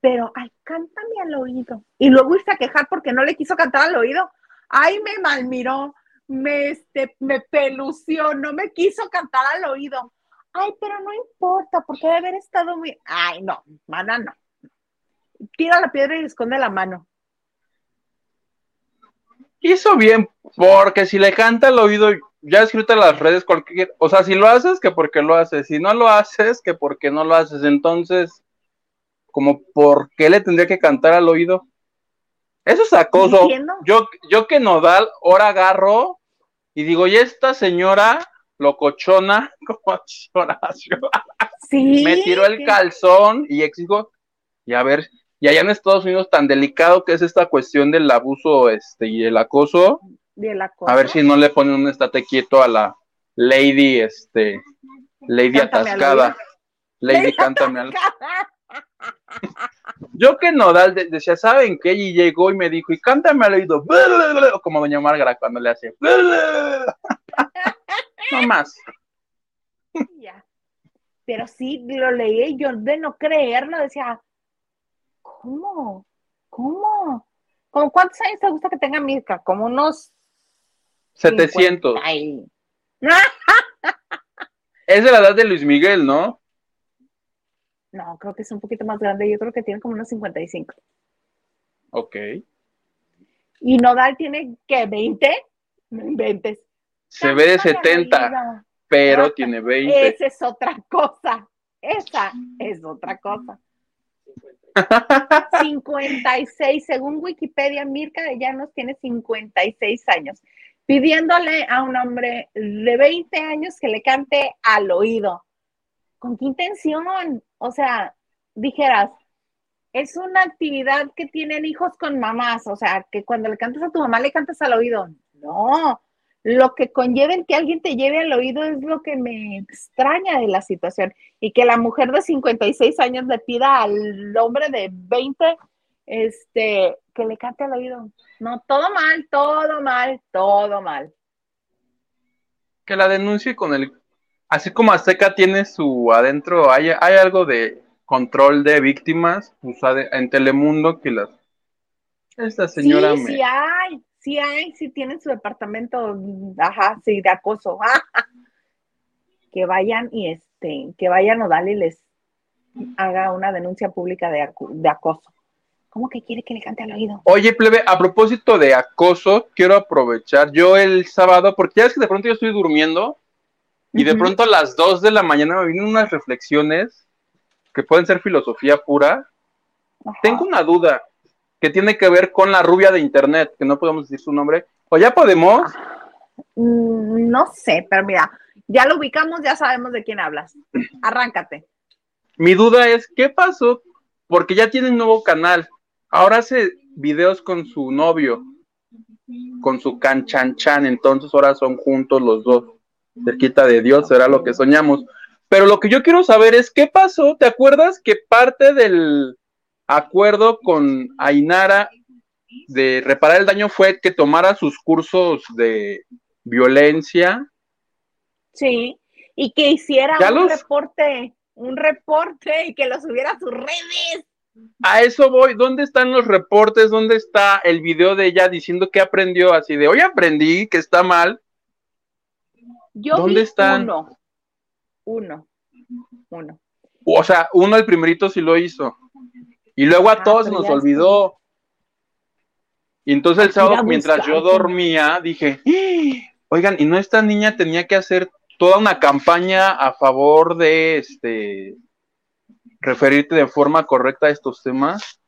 A: Pero, ay, cántame al oído. Y luego irse a quejar porque no le quiso cantar al oído. Ay, me malmiró, me, este, me pelució, no me quiso cantar al oído. Ay, pero no importa, porque debe haber estado muy. Ay, no, mana, no. Tira la piedra y esconde la mano
B: hizo bien, porque si le canta al oído, ya escrito en las redes cualquier, o sea, si lo haces, que porque lo haces, si no lo haces, que porque no lo haces, entonces, como, ¿por qué le tendría que cantar al oído? Eso es acoso. Yo, yo que Nodal, ahora agarro y digo, y esta señora locochona, como
A: Sí.
B: Me tiró el calzón y exijo, y a ver, y allá en Estados Unidos tan delicado que es esta cuestión del abuso este, y el acoso, a ver si no le ponen un estate quieto a la lady, este, lady
A: Cántame
B: atascada. Lady, cántame al... Yo que Nodal de- decía, ¿saben qué? Y llegó y me dijo, y cántame al oído, como doña Márgara cuando le hace. No más.
A: Ya. Pero sí, lo leí y yo de no creerlo decía, ¿cómo? ¿Cómo? ¿Cómo cuántos años te gusta que tenga Mirka? Como unos
B: 700.
A: 50 y-
B: Es de la edad de Luis Miguel, ¿no?
A: No, creo que es un poquito más grande. Yo creo que tiene como unos 55.
B: Ok.
A: Y Nodal tiene, ¿qué? ¿20? No inventes.
B: Se ve de
A: Cántame al
B: 70,
A: oído.
B: pero tiene 20.
A: Esa es otra cosa. Esa es otra cosa. 56, según Wikipedia, Mirka de Llanos tiene 56 años, pidiéndole a un hombre de 20 años que le cante al oído. ¿Con qué intención? O sea, dijeras, es una actividad que tienen hijos con mamás, o sea, que cuando le cantas a tu mamá le cantas al oído. No, lo que conlleva el que alguien te lleve al oído es lo que me extraña de la situación. Y que la mujer de 56 años le pida al hombre de 20 este, que le cante al oído. No, todo mal, todo mal, todo mal.
B: Que la denuncie con el. Así como Azteca tiene su adentro, hay, hay algo de control de víctimas pues, en Telemundo que las. Esta señora
A: sí,
B: me.
A: sí hay, sí hay, sí tienen su departamento, ajá, sí, de acoso. que vayan y este, que vayan o dale y les haga una denuncia pública de, acoso. ¿Cómo que quiere que le cante al oído?
B: Oye, plebe, a propósito de acoso, quiero aprovechar yo el sábado, porque ya es que de pronto yo estoy durmiendo y de pronto a las 2 de la mañana me vienen unas reflexiones que pueden ser filosofía pura.
A: Ajá.
B: Tengo una duda que tiene que ver con la rubia de internet, que no podemos decir su nombre. O ya podemos.
A: Mm, No sé, pero mira, ya lo ubicamos, ya sabemos de quién hablas. Arráncate.
B: Mi duda es, ¿qué pasó? Porque ya tiene un nuevo canal. Ahora hace videos con su novio, con su canchanchan, entonces ahora son juntos los dos. Cerquita de Dios será lo que soñamos. Pero lo que yo quiero saber es, ¿qué pasó? ¿Te acuerdas que parte del acuerdo con Ainara de reparar el daño fue que tomara sus cursos de violencia?
A: Sí, y que hiciera un
B: los-
A: reporte, un reporte y que lo subiera a sus redes.
B: A eso voy. ¿Dónde están los reportes? ¿Dónde está el video de ella diciendo que aprendió así de hoy aprendí que está mal?
A: Yo
B: ¿Dónde
A: vi
B: están?
A: uno, uno, uno.
B: O sea, uno el primerito sí lo hizo. Y luego a
A: Ah,
B: todos nos olvidó. Y entonces el sábado, mientras yo dormía, dije, "¡Ah! oigan, y no esta niña tenía que hacer toda una campaña a favor de este referirte de forma correcta a estos temas.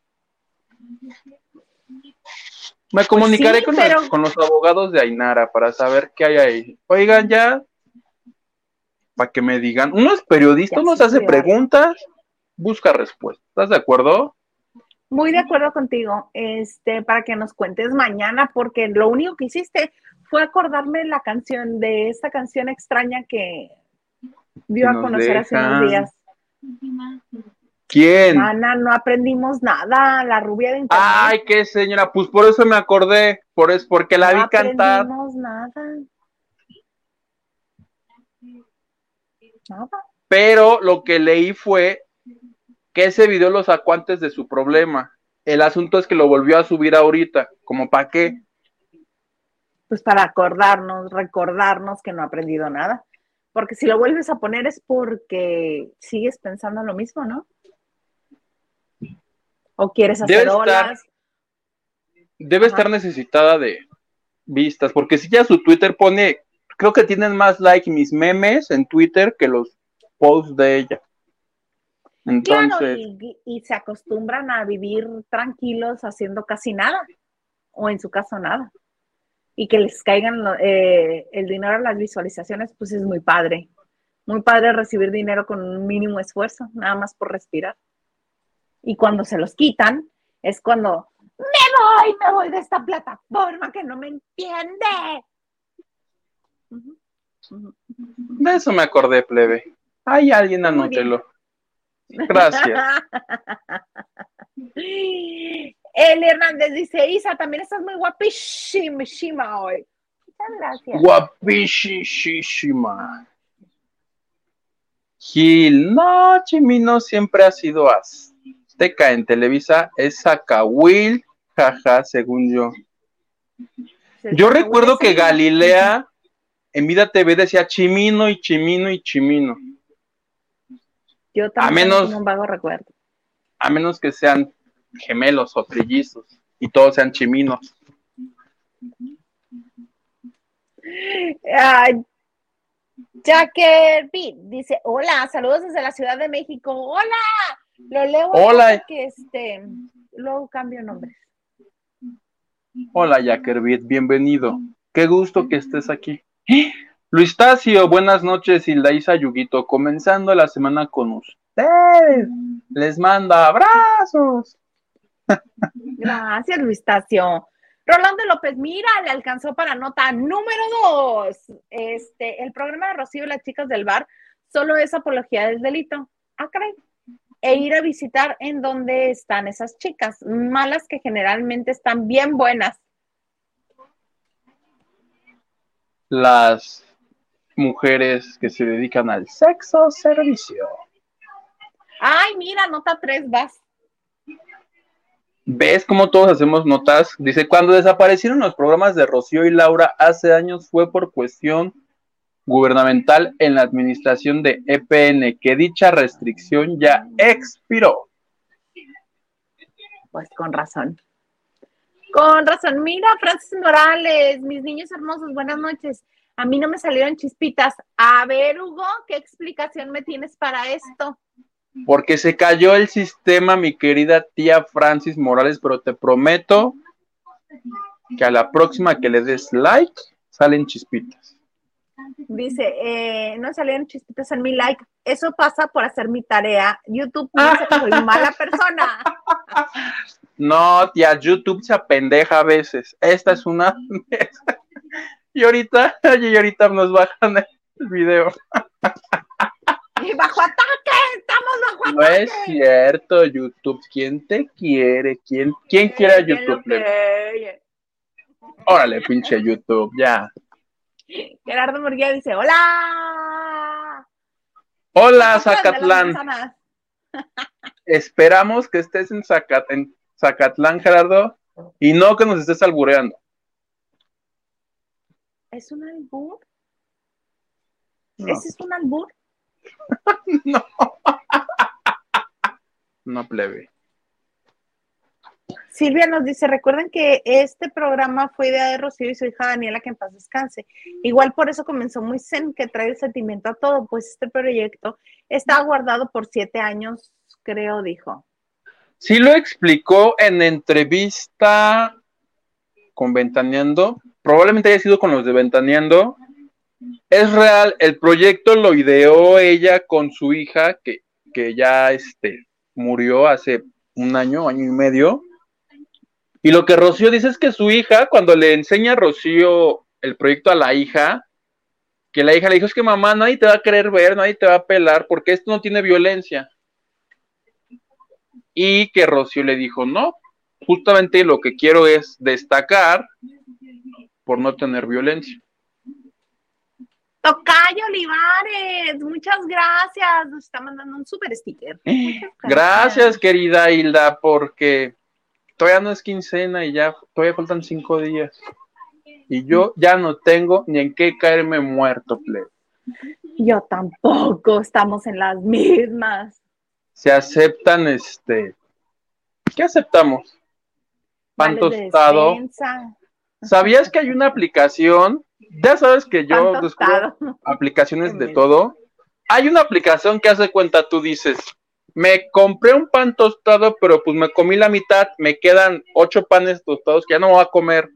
B: Me comunicaré
A: sí,
B: con,
A: pero-
B: los, con los abogados de Ainara para saber qué hay ahí. Oigan, ya, para que me digan. Uno es periodista,
A: Ya
B: uno
A: sé
B: se hace preguntas, busca respuestas. ¿Estás de acuerdo?
A: Muy de acuerdo contigo, este, para que nos cuentes mañana, porque lo único que hiciste fue acordarme la canción de esta canción extraña que dio a conocer hace unos días.
B: ¿Quién?
A: Ana, no aprendimos nada, la rubia de internet.
B: Ay, qué señora, pues por eso me acordé, por eso, porque la
A: no
B: vi cantar.
A: aprendimos nada. Nada.
B: Pero lo que leí fue que ese video lo sacó antes de su problema. El asunto es que lo volvió a subir ahorita, como para qué.
A: Pues para acordarnos, recordarnos que no ha aprendido nada. Porque si lo vuelves a poner es porque sigues pensando lo mismo, ¿no? O quieres hacer
B: Debe estar-. Debe
A: Ajá.
B: estar necesitada de vistas, porque si ya su Twitter pone, creo que tienen más like mis memes en Twitter que los posts de ella.
A: Claro, y, y se acostumbran a vivir tranquilos haciendo casi nada, o en su caso nada. Y que les caigan eh, el dinero a las visualizaciones, pues es muy padre. Muy padre recibir dinero con un mínimo esfuerzo, nada más por respirar. Y cuando se los quitan, es cuando me voy, me voy de esta plataforma que no me entiende.
B: De eso me acordé, plebe. Hay alguien, anótelo. Gracias.
A: El Hernández dice, Isa, también estás muy guapísima hoy. Muchas gracias.
B: Guapísima. Gil, no, Chimino siempre ha sido azteca en Televisa, es Zacahuil, jaja, según yo. Yo recuerdo que Galilea en Vida TV decía Chimino y Chimino y Chimino.
A: Yo también a menos, un vago recuerdo.
B: A menos que sean gemelos o trillizos y todos sean chiminos.
A: Jacker dice, hola, saludos desde la Ciudad de México. Hola, lo leo
B: hola.
A: que este, luego cambio nombres.
B: Hola, Jacker bienvenido. Qué gusto que estés aquí. Luis Tacio, buenas noches, Hildaísa Yuguito, comenzando la semana con ustedes. Les manda abrazos.
A: Gracias, Luis Tacio. Rolando López, mira, le alcanzó para nota número dos. Este, el programa de Rocío y las chicas del bar solo es apología del delito. Ah, caray. E ir a visitar en dónde están esas chicas, malas que generalmente están bien buenas.
B: Las mujeres que se dedican al sexo servicio.
A: Ay, mira, nota tres, vas.
B: ¿Ves cómo todos hacemos notas? Dice, cuando desaparecieron los programas de Rocío y Laura hace años fue por cuestión gubernamental en la administración de EPN, que dicha restricción ya expiró.
A: Pues con razón. Con razón. Mira, Francis Morales, mis niños hermosos, buenas noches. A mí no me salieron chispitas. A ver, Hugo, ¿qué explicación me tienes para esto?
B: Porque se cayó el sistema, mi querida tía Francis Morales, pero te prometo que a la próxima que le des like, salen chispitas.
A: Dice, eh, no salieron chispitas en mi like. Eso pasa por hacer mi tarea. YouTube dice que soy mala persona.
B: No, tía, YouTube se apendeja a veces. Esta es una. y ahorita, y ahorita nos bajan el video.
A: Y bajo ataque, estamos bajo ataque.
B: No es cierto, YouTube. ¿Quién te quiere? ¿Quién, quién quiere a YouTube? Órale, pinche YouTube, ya.
A: Gerardo Murguía dice, hola.
B: Hola, Zacatlán. Esperamos que estés en, Zacatlán, Gerardo, y no que nos estés albureando.
A: ¿Es un albur? ¿Ese es un albur?
B: no. no plebe.
A: Silvia nos dice, recuerden que este programa fue idea de Rocío y su hija Daniela, que en paz descanse. Igual por eso comenzó muy zen, que trae el sentimiento a todo, pues este proyecto está guardado por siete años, creo, dijo.
B: Sí lo explicó en entrevista con Ventaneando, probablemente haya sido con los de Ventaneando, es real, el proyecto lo ideó ella con su hija, que, que ya este, murió hace un año, año y medio. Y lo que Rocío dice es que su hija, cuando le enseña a Rocío el proyecto a la hija, que la hija le dijo, es que mamá, nadie te va a querer ver, nadie te va a pelar, porque esto no tiene violencia. Y que Rocío le dijo, no, justamente lo que quiero es destacar por no tener violencia.
A: Tocayo Olivares, muchas gracias. Nos está mandando un super sticker.
B: Gracias. querida Hilda, porque todavía no es quincena y ya todavía faltan cinco días. Y yo ya no tengo ni en qué caerme muerto, plebe.
A: Yo tampoco, estamos en las mismas.
B: Se aceptan, este. ¿Qué aceptamos? Pan tostado. ¿Sabías que hay una aplicación ya sabes que yo descubro aplicaciones de todo. Hay una aplicación que hace cuenta, tú dices, me compré un pan tostado, pero pues me comí la mitad, me quedan ocho panes tostados que ya no voy a comer.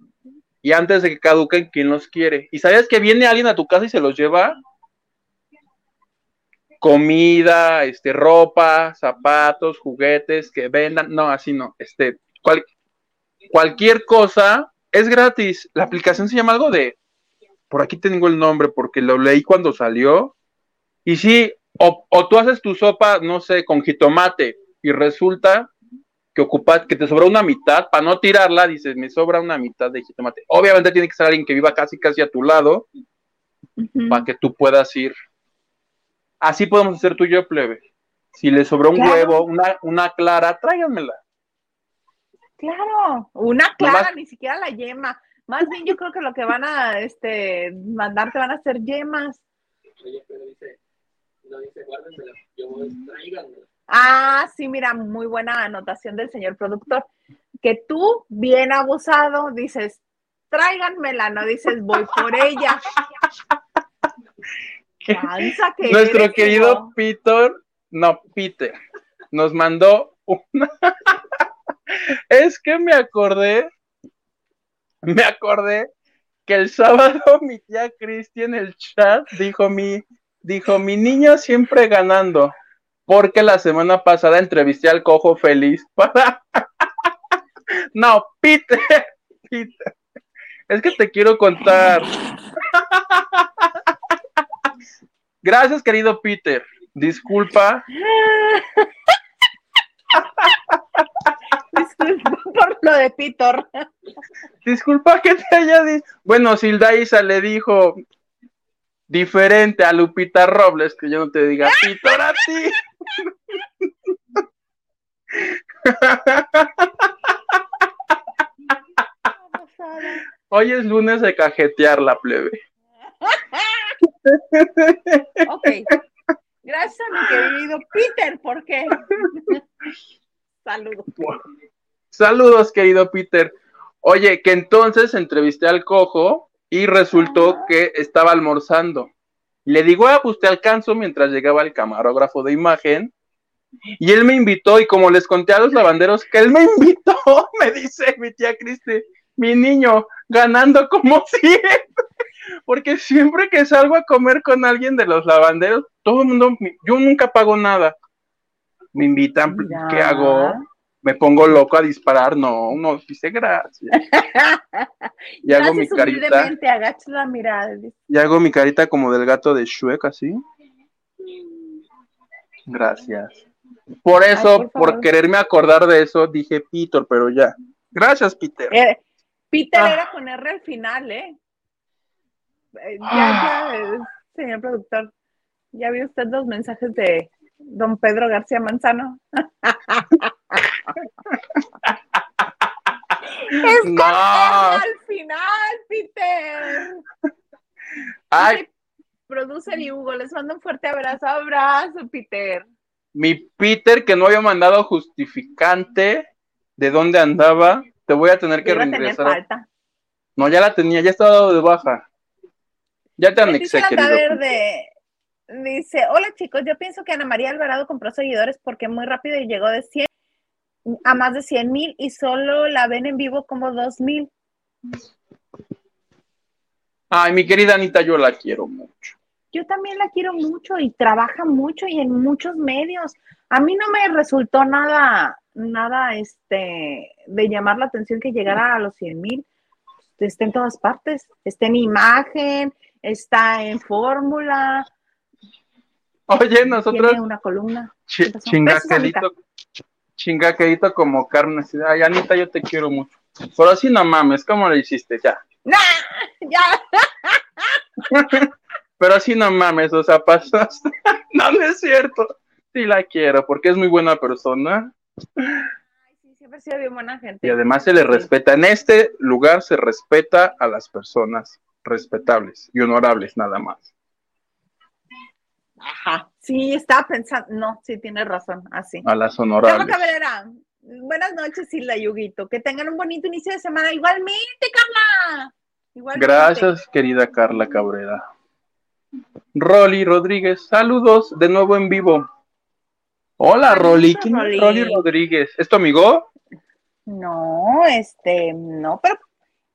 B: Y antes de que caduquen, ¿quién los quiere? ¿Y sabes que viene alguien a tu casa y se los lleva? comida, este, ropa, zapatos, juguetes que vendan. No, así no. Este, cualquier cosa es gratis. La aplicación se llama algo de, por aquí tengo el nombre porque lo leí cuando salió. Y sí, o, o tú haces tu sopa, no sé, con jitomate y resulta que ocupas, que te sobra una mitad, para no tirarla, dices, me sobra una mitad de jitomate. Obviamente tiene que ser alguien que viva casi, casi a tu lado, para que tú puedas ir. Así podemos hacer tú y yo, plebe. Si le sobró un huevo, una, una clara, tráiganmela.
A: Claro, una clara, ni siquiera la yema. Más bien yo creo que lo que van a este, mandarte van a ser yemas. Oye, pero dice, no dice yo voy, tráiganmela. Ah, sí, mira, muy buena anotación del señor productor. Que tú, bien abusado, dices, tráiganmela, no dices, voy por ella.
B: Nuestro querido Peter, no, Peter, nos mandó una. Es que me acordé, me acordé que el sábado mi tía Cristi en el chat dijo mi, dijo mi niño siempre ganando porque la semana pasada entrevisté al cojo feliz no, Peter, Peter, es que te quiero contar. Gracias, querido Peter. Disculpa.
A: Disculpa por lo de Peter.
B: Disculpa que te haya dicho. Bueno, Silda Isa le dijo diferente a Lupita Robles, que yo no te diga Peter a ti. Hoy es lunes de cajetear la plebe.
A: ok. Gracias a mi querido Peter, ¿por Saludos.
B: Saludos, querido Peter. Oye, que entonces entrevisté al cojo y resultó ah. que estaba almorzando. Le digo, ah, pues te alcanzo mientras llegaba el camarógrafo de imagen. Y él me invitó, y como les conté a los lavanderos que él me invitó, me dice mi tía Cristi, mi niño, ganando como siempre. Porque siempre que salgo a comer con alguien de los lavanderos, todo el mundo, yo nunca pago nada. Me invitan, ¿qué hago? me pongo loco a disparar, no, no, dice gracias. y hago mi carita.
A: la mirada.
B: Y hago mi carita como del gato de Shrek, así. Gracias. Por eso, por, quererme acordar de eso, dije Peter, pero ya. Gracias, Peter.
A: Eh, Peter ah. era con R al final, ¿eh? eh ya, ya, ah. señor productor, ya vio usted los mensajes de don Pedro García Manzano. es no. al final, Peter.
B: Ay.
A: Producer y Hugo, les mando un fuerte abrazo. Abrazo, Peter.
B: Mi Peter, que no había mandado justificante de dónde andaba, te voy a tener que regresar. No, ya la tenía, ya estaba dado de baja. Ya te anexé, querido.
A: Verde dice, hola chicos, yo pienso que Ana María Alvarado compró seguidores porque muy rápido llegó de 100 a más de 100 mil y solo la ven en vivo como 2 mil.
B: Ay, mi querida Anita, yo la quiero mucho.
A: Yo también la quiero mucho y trabaja mucho y en muchos medios. A mí no me resultó nada, nada este, de llamar la atención que llegara a los 100 mil. Está en todas partes. Está en imagen, está en fórmula.
B: Oye, nosotros.
A: Tiene una columna.
B: chingaquedito como carne. Ay, Anita, yo te quiero mucho. Pero así no mames, ¿cómo le hiciste? Ya.
A: ya.
B: Pero así no mames, o sea, pasaste. no, no es cierto. Sí la quiero, porque es muy buena persona.
A: Ay, sí, siempre ha sido bien buena gente.
B: Y además se le respeta. En este lugar se respeta a las personas respetables y honorables, nada más.
A: Ajá, sí, estaba pensando, no, sí, tienes razón, así.
B: A las honorables.
A: Buenas noches, Silda Yuguito. Que tengan un bonito inicio de semana. Igualmente, Carla.
B: Gracias, querida Carla Cabrera. Rolly Rodríguez, saludos de nuevo en vivo. Hola, Rolly. ¿Quién es Rolly Rodríguez? ¿Es tu amigo?
A: No, este, no, pero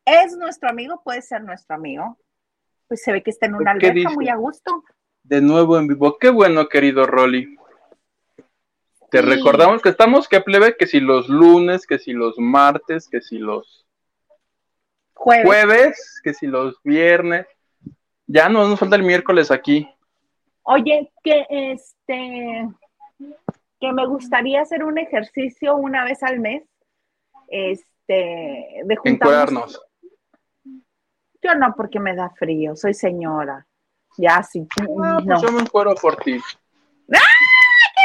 A: es nuestro amigo, puede ser nuestro amigo. Pues se ve que está en una alberca muy a gusto.
B: De nuevo en vivo. Qué bueno, querido Rolly. Te recordamos que estamos, que plebe, que si los lunes, que si los martes, que si los jueves, que si los viernes. Ya no nos falta el miércoles aquí.
A: Oye, que este, que me gustaría hacer un ejercicio una vez al mes, este, de
B: juntarnos.
A: Yo no, porque me da frío, soy señora. Ya, sí.
B: Ah, pues yo me encuero por ti.
A: ¡Ah, qué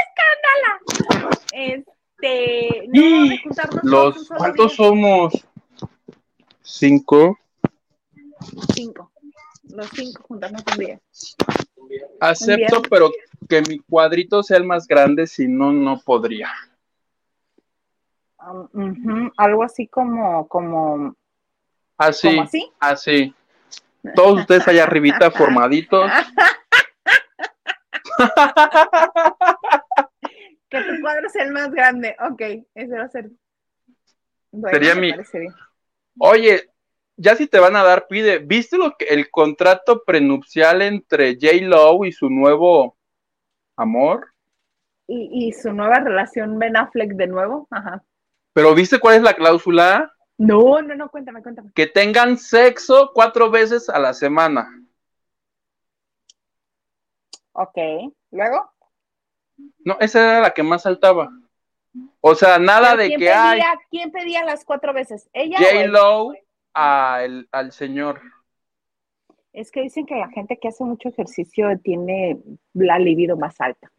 A: escándala! Este, no,
B: juntarnos los, ¿cuántos somos? Cinco.
A: Cinco. Los cinco juntarnos un día.
B: Acepto, pero que mi cuadrito sea el más grande, si no, no podría.
A: Um, algo así como, como.
B: Así. así? Así. Todos ustedes allá arribita formaditos.
A: que tu cuadro sea el más grande. Ok, ese va a ser.
B: Sería mi. Oye, ya si te van a dar, pide. ¿Viste lo que el contrato prenupcial entre J. Lowe y su nuevo amor?
A: Y, y, su nueva relación Ben Affleck de nuevo. Ajá.
B: Pero ¿viste cuál es la cláusula?
A: No, no, no, cuéntame, cuéntame.
B: Que tengan sexo cuatro veces a la semana.
A: Ok, ¿luego?
B: No, esa era la que más saltaba. O sea, nada de que hay.
A: ¿Quién pedía las cuatro veces? ¿Ella
B: J. Lowe al señor.
A: Es que dicen que la gente que hace mucho ejercicio tiene la libido más alta.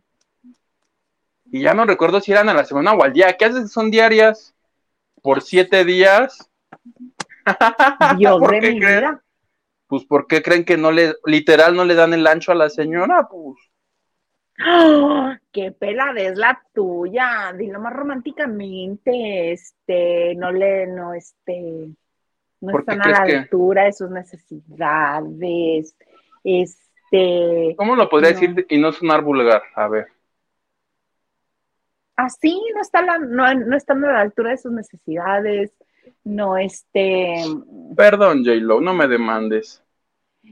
B: Y ya no recuerdo si eran a la semana o al día. ¿Qué haces? Son diarias por siete días.
A: Dios de mi vida.
B: Pues ¿por qué creen que no le, literal no le dan el ancho a la señora? Pues.
A: ¡Ah! qué pelada es la tuya, dilo más románticamente, este, no le, no, este, no están a la altura de sus necesidades, este.
B: ¿Cómo lo podría decir y no sonar vulgar? A ver.
A: Así, no está la, no, no están a la altura de sus necesidades, no este.
B: Perdón, J-Lo, no me demandes.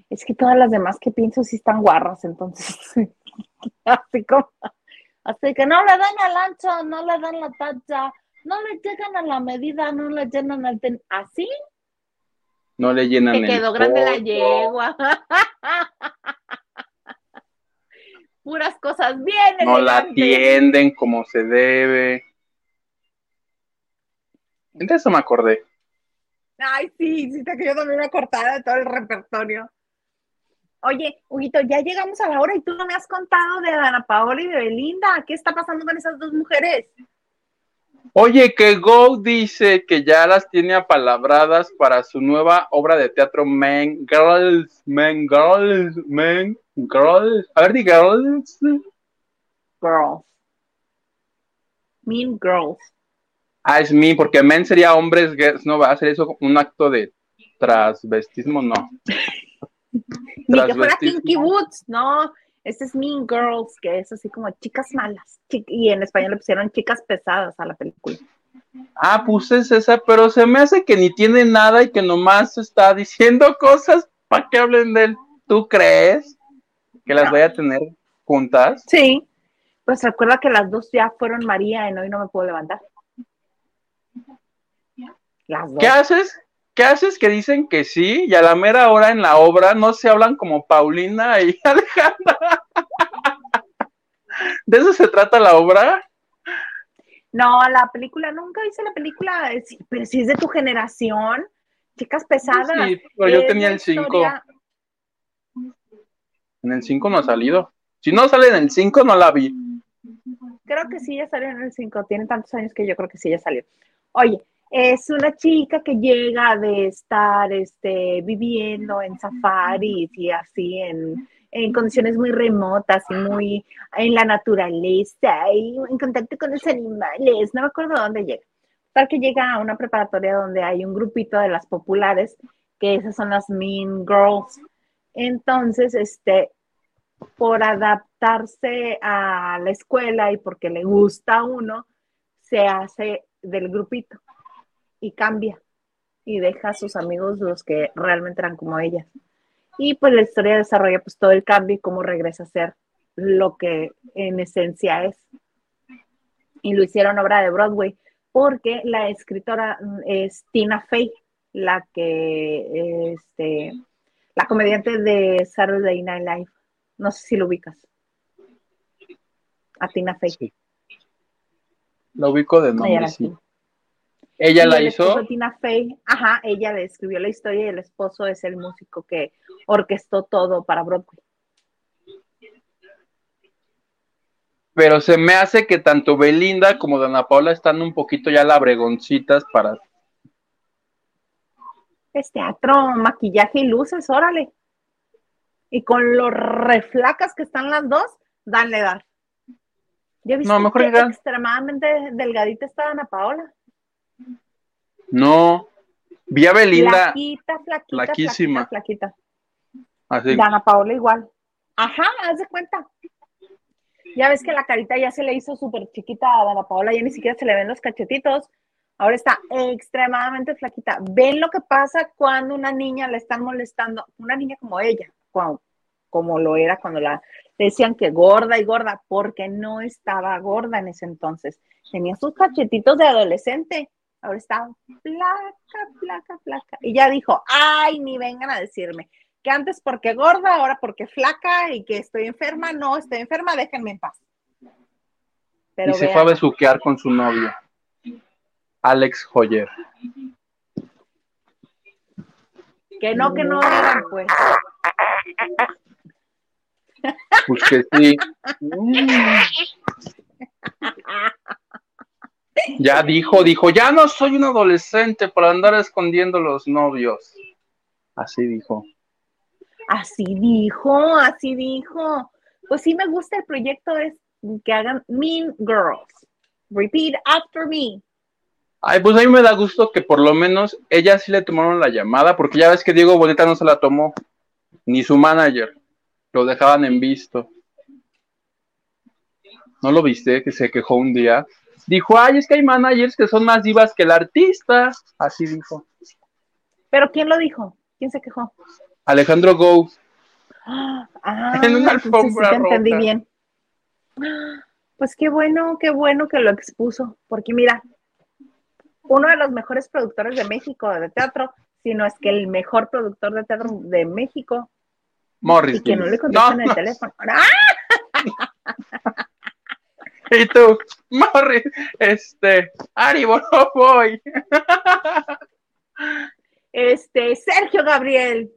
A: Es que todas las demás que pienso sí están guarras, entonces. así como. Así que no le dan al ancho, no le dan la tacha, no le llegan a la medida, no le llenan al. Ten... Así.
B: No le llenan
A: Me quedó grande la yegua. Puras cosas bien.
B: No la atienden como se debe. De eso me acordé.
A: Ay, sí, sí, te quedó también una cortada de todo el repertorio. Oye, Huguito, ya llegamos a la hora y tú no me has contado de Ana Paola y de Belinda. ¿Qué está pasando con esas dos mujeres?
B: Oye, que Go dice que ya las tiene apalabradas para su nueva obra de teatro Men Girls, Men Girls, Men Girls. A ver, di Girls.
A: Girls. Mean Girls.
B: Ah, es mean, porque men sería hombres, girls, no va a ser eso un acto de transvestismo, no.
A: Ni que fuera Kinky no. Este es Mean Girls, que es así como chicas malas. y en español le pusieron chicas pesadas a la película.
B: Ah, pues es esa, pero se me hace que ni tiene nada y que nomás está diciendo cosas para que hablen de él. ¿Tú crees que las voy a tener juntas?
A: Sí. Pues recuerda que las dos ya fueron María en Hoy No Me Puedo Levantar.
B: Las dos. ¿Qué haces? ¿Qué haces que dicen que sí y a la mera hora en la obra no se hablan como Paulina y Alejandra? ¿De eso se trata la obra?
A: No, la película, nunca hice la película, pero si es de tu generación, chicas pesadas. Sí,
B: pero yo tenía el 5. En el 5 no ha salido. Si no sale en el 5, no la vi.
A: Creo que sí, ya salió en el 5. Tiene tantos años que yo creo que sí, ya salió. Oye, es una chica que llega de estar este, viviendo en safaris y así en, en condiciones muy remotas y muy en la naturaleza y en contacto con los animales. No me acuerdo dónde llega. Tal que llega a una preparatoria donde hay un grupito de las populares, que esas son las Mean Girls. Entonces, este, por adaptarse a la escuela y porque le gusta a uno, se hace del grupito y cambia y deja a sus amigos los que realmente eran como ella. Y pues la historia desarrolla pues todo el cambio y cómo regresa a ser lo que en esencia es. Y lo hicieron obra de Broadway porque la escritora es Tina Fey, la que, este, la comediante de Saturday Night Live. No sé si lo ubicas. A Tina Fey. Sí.
B: Lo ubico de nombre, sí. Ella la hizo.
A: Tina Fey, ajá, ella le escribió la historia y el esposo es el músico que orquestó todo para Broadway.
B: Pero se me hace que tanto Belinda como Dana Paula están un poquito ya labregoncitas para.
A: Es teatro, maquillaje y luces, órale. Y con lo reflacas que están las dos, dale, dar. ¿Ya viste no, mejor que extremadamente delgadita está Dana Paola?
B: No, vi a Belinda.
A: Flaquita, flaquita, flaquísima. Flaquita, Así. Dana Paola igual. Ajá, haz de cuenta. Ya ves que la carita ya se le hizo súper chiquita a Dana Paola, ya ni siquiera se le ven los cachetitos. Ahora está extremadamente flaquita. Ven lo que pasa cuando una niña le están molestando, una niña como ella, como lo era cuando la decían que gorda y gorda, porque no estaba gorda en ese entonces. Tenía sus cachetitos de adolescente. Ahora está flaca, flaca, flaca. Y ya dijo, ay, ni vengan a decirme que antes porque gorda, ahora porque flaca y que estoy enferma. No, estoy enferma, déjenme en paz.
B: y se fue a besuquear con su novio, Alex Joyer.
A: Que no, que no pues.
B: Pues que sí. Ya dijo, dijo, ya no soy un adolescente para andar escondiendo los novios. Así dijo.
A: Así dijo, así dijo. Pues sí me gusta el proyecto es que hagan Mean Girls. Repeat after me.
B: Ay, pues a mí me da gusto que por lo menos ella sí le tomaron la llamada, porque ya ves que Diego Bonita no se la tomó, ni su manager, lo dejaban en visto. ¿No lo viste? Que se quejó un día. Dijo, ay, es que hay managers que son más divas que el artista. Así dijo.
A: ¿Pero quién lo dijo? ¿Quién se quejó?
B: Alejandro Go.
A: Ah, en una alfombra sí, entendí bien. Pues qué bueno, qué bueno que lo expuso, porque mira, uno de los mejores productores de México de teatro, si no es que el mejor productor de teatro de México.
B: Morris.
A: Y que no le contestan el teléfono. ¡Ah!
B: y tú, Morris, este, Ari voy.
A: este, Sergio Gabriel.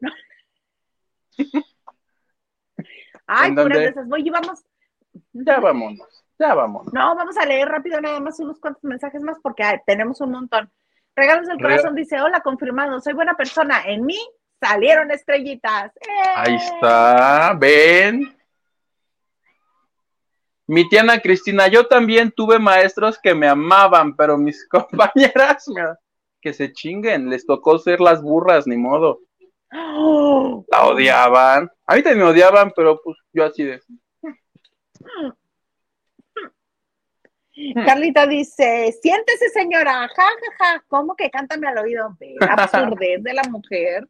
A: Ay, puras de esas. Voy y vamos.
B: Ya vámonos, ya vámonos.
A: No, vamos a leer rápido nada más unos cuantos mensajes más porque tenemos un montón. Regalos del corazón dice, hola, confirmado, soy buena persona. En mí salieron estrellitas.
B: Ahí está, ven. Mi tía Ana Cristina, yo también tuve maestros que me amaban, pero mis compañeras que se chinguen, les tocó ser las burras, ni modo. La odiaban. A mí también me odiaban, pero pues yo así de.
A: Carlita dice, siéntese señora, ja, ja, ja, ¿cómo que cántame al oído? La absurdez de la mujer.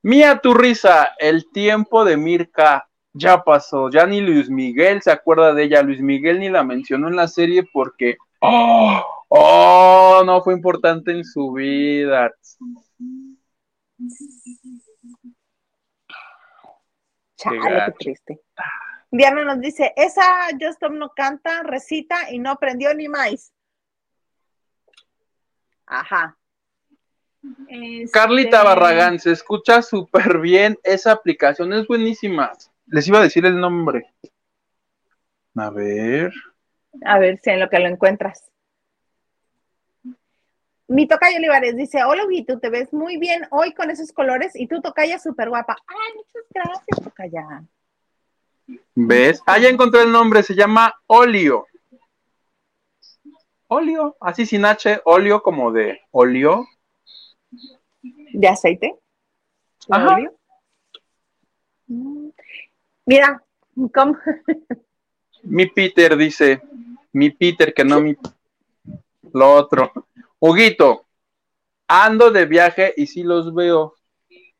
B: Mía tu risa, el tiempo de Mirka ya pasó, ya ni Luis Miguel se acuerda de ella, Luis Miguel ni la mencionó en la serie porque, oh, oh, no fue importante en su vida.
A: Chale, qué triste. Diana nos dice, esa Justin no canta, recita y no aprendió ni más. Ajá.
B: Carlita este, Barragán, se escucha súper bien. Esa aplicación es buenísima. Les iba a decir el nombre. A ver.
A: A ver si en lo que lo encuentras. Mi tocaya Olivares dice, hola tú te ves muy bien hoy con esos colores y tu tocaya súper guapa. Ay, muchas gracias, tocaya.
B: ¿Ves? Ah, ya encontré el nombre, se llama Olio. Olio, así sin H, óleo como de óleo.
A: ¿De aceite?
B: Ajá.
A: Mira, ¿cómo?
B: mi Peter dice, mi Peter, que no mi lo otro. Huguito, ando de viaje y sí los veo.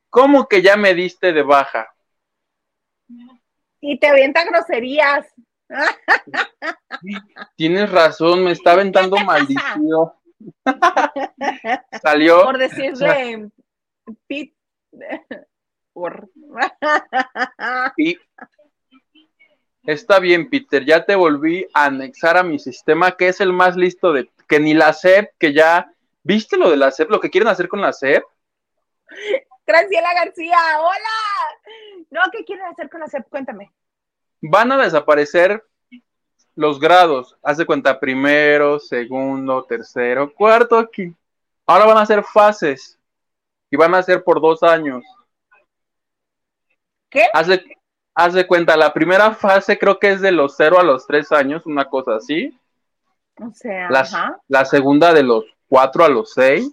B: ¿Cómo que ya me diste de baja?
A: Y te avienta groserías.
B: Tienes razón, me está aventando maldición. Salió.
A: Por decirle Pit. Por.
B: Está bien, Peter, ya te volví a anexar a mi sistema, que es el más listo de que ni la SEP, que ya. ¿Viste lo de la SEP? Lo que quieren hacer con la SEP.
A: Graciela García, hola. No, ¿qué quieren hacer con la SEP? Cuéntame.
B: Van a desaparecer los grados. Hace cuenta primero, segundo, tercero, cuarto aquí. Ahora van a ser fases y van a ser por dos años.
A: ¿Qué?
B: Haz de, cuenta, la primera fase creo que es de los cero a los tres años, una cosa así.
A: O sea,
B: la,
A: ajá.
B: la segunda de los cuatro a los seis.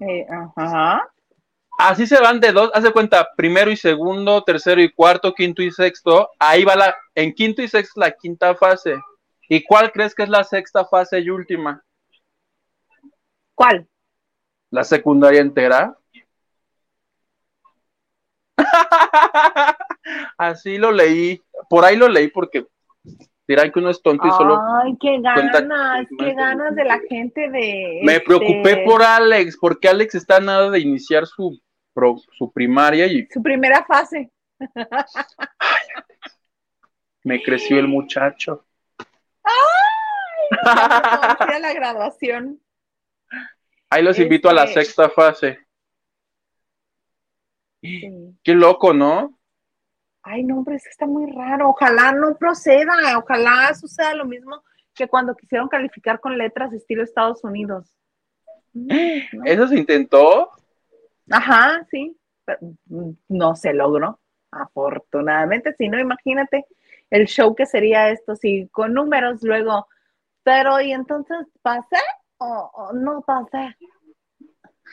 A: Eh, ajá.
B: Así se van de dos, haz de cuenta, primero y segundo, tercero y cuarto, quinto y sexto. Ahí va la, en quinto y sexto la quinta fase. ¿Y cuál crees que es la sexta fase y última?
A: ¿Cuál?
B: La secundaria entera. Así lo leí, por ahí lo leí porque dirán que uno es tonto y solo.
A: Ay, qué ganas, qué ganas de la gente de.
B: Me preocupé
A: este,
B: por Alex, porque Alex está nada de iniciar su, pro- su primaria y
A: Su primera fase.
B: me creció el muchacho.
A: Vamos a ir a la graduación.
B: Ahí los invito a la
A: Este-
B: sexta fase.
A: Sí.
B: Qué loco, ¿no?
A: Ay, no, pero es que está muy raro. Ojalá no proceda. Ojalá suceda lo mismo que cuando quisieron calificar con letras estilo Estados Unidos. Mm, ¿no?
B: Eso se intentó.
A: Ajá, sí. pero, mm, no se logró. Afortunadamente, si no, imagínate el show que sería esto, si con números luego, pero ¿y entonces pasé o, o no pasé?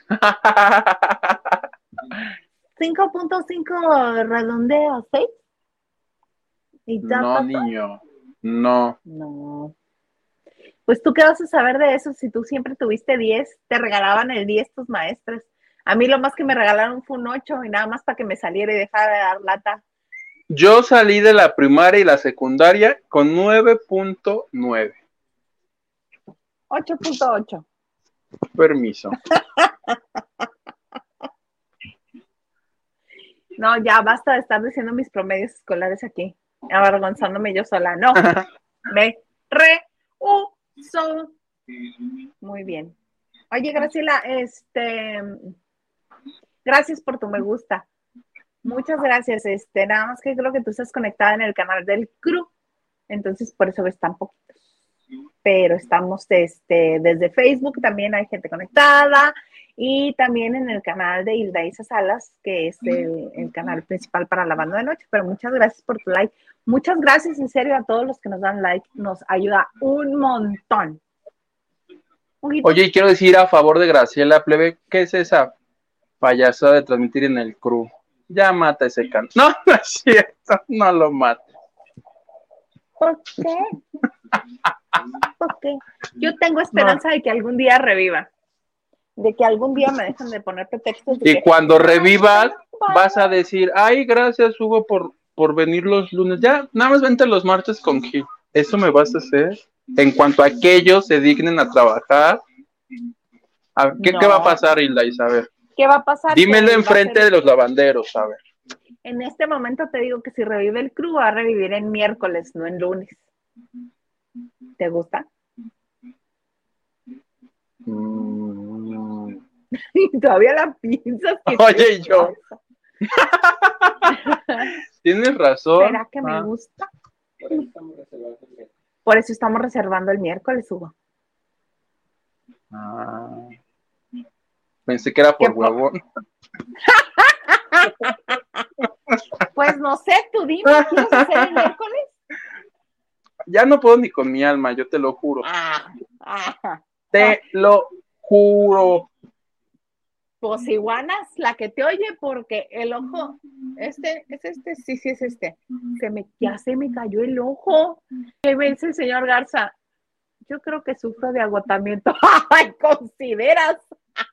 A: 5.5 redondeo, ¿sí? ¿Y ya
B: no,
A: pasó?
B: niño. No.
A: No. Pues tú qué vas a saber de eso si tú siempre tuviste 10, te regalaban el 10 tus maestros. A mí lo más que me regalaron fue un 8 y nada más para que me saliera y dejara de dar lata.
B: Yo salí de la primaria y la secundaria con 9.9.
A: 8.8.
B: Permiso.
A: No, ya basta de estar diciendo mis promedios escolares aquí, avergonzándome yo sola. No, me rehuso. Muy bien. Oye, Graciela, este, gracias por tu me gusta. Muchas gracias. Este, nada más que creo que tú estás conectada en el canal del crew, entonces por eso ves tan poquitos. Pero estamos este, desde Facebook, también hay gente conectada, y también en el canal de Hilda Isa Salas, que es el, el canal principal para la banda de noche. Pero muchas gracias por tu like. Muchas gracias en serio a todos los que nos dan like. Nos ayuda un montón.
B: Oye, y quiero decir a favor de Graciela Plebe, ¿qué es esa payasada de transmitir en el crew? Ya mata ese canto. No, no es cierto, no lo mata.
A: ¿Por qué? ¿Por qué? Yo tengo esperanza de que algún día reviva. De que algún día me dejen de poner pretextos. de
B: Y
A: que,
B: cuando revivas, vas a decir, ay, gracias Hugo por, por venir los lunes. Ya, nada más vente los martes con Gil. Eso me vas a hacer. En cuanto a que ellos se dignen a trabajar. A ver, ¿qué,
A: No.
B: ¿Qué va a pasar, Hilda Isabel?
A: ¿Qué va a pasar?
B: Dímelo enfrente
A: ser-
B: de los lavanderos, a ver.
A: En este momento te digo que si revive el crew, va a revivir en miércoles, no en lunes. ¿Te gusta?
B: Mm.
A: Y todavía la piensas. que
B: Oye, y yo. Tienes razón.
A: ¿Será que me
B: Ah,
A: gusta? Por eso estamos reservando el miércoles, Hugo.
B: ah. Pensé que era por
A: ¿Qué po-
B: huevón.
A: Pues no sé, tú dime, ¿quieres hacer el miércoles?
B: Ya no puedo ni con mi alma, yo te lo juro.
A: Ah, ah.
B: Te lo juro.
A: Pues iguanas, la que te oye, porque el ojo, este, es este, sí, sí es este. Se me, ya se me cayó el ojo. ¿Qué el señor Garza? Yo creo que sufro de agotamiento. Ay, consideras.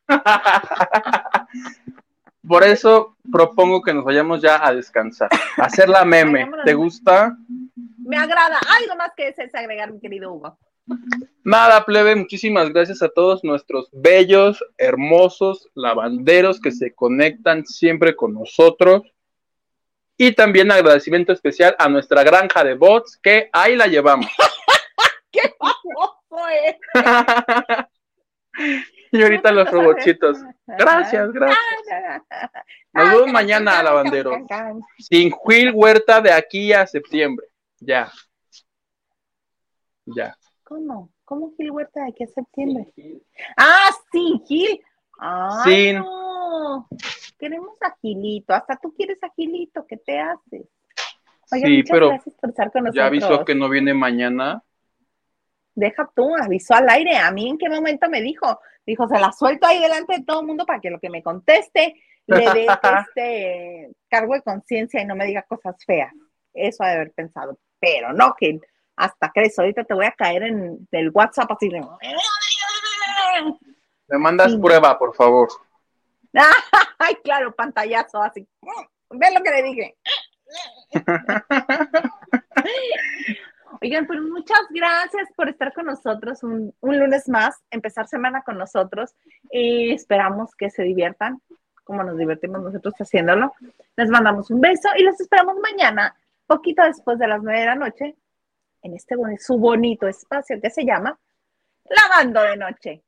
B: Por eso propongo que nos vayamos ya a descansar, hacer la meme. ¿Te gusta?
A: Me agrada. Algo más que desees agregar, mi querido Hugo.
B: Nada, plebe, muchísimas gracias a todos nuestros bellos, hermosos lavanderos que se conectan siempre con nosotros. Y también agradecimiento especial a nuestra granja de bots, que ahí la llevamos.
A: ¡Qué famoso es!
B: y ahorita los robotitos. Gracias, gracias. Nos vemos mañana, lavanderos. Sin Gil Huerta de aquí a septiembre. Ya. Ya.
A: ¿Cómo? ¿Cómo Gil Huerta de aquí a septiembre? Ah, sí, Gil. Ay, no. Queremos a Gilito. Hasta tú quieres a Gilito. ¿Qué te haces?
B: sí, pero ya avisó que no viene mañana.
A: Deja tú, avisó al aire. A mí en qué momento me dijo, dijo, se la suelto ahí delante de todo el mundo para que lo que me conteste le dé este cargo de conciencia y no me diga cosas feas. Eso ha de haber pensado. Pero no, que hasta crees, ahorita te voy a caer en el WhatsApp así de...
B: Me mandas prueba, por favor.
A: Ay, claro, pantallazo así. Ve lo que le dije. Oigan, pues muchas gracias por estar con nosotros un, lunes más, empezar semana con nosotros. y esperamos que se diviertan como nos divertimos nosotros haciéndolo. Les mandamos un beso y los esperamos mañana, poquito después de las nueve de la noche, en este su bonito espacio que se llama Lavando de Noche.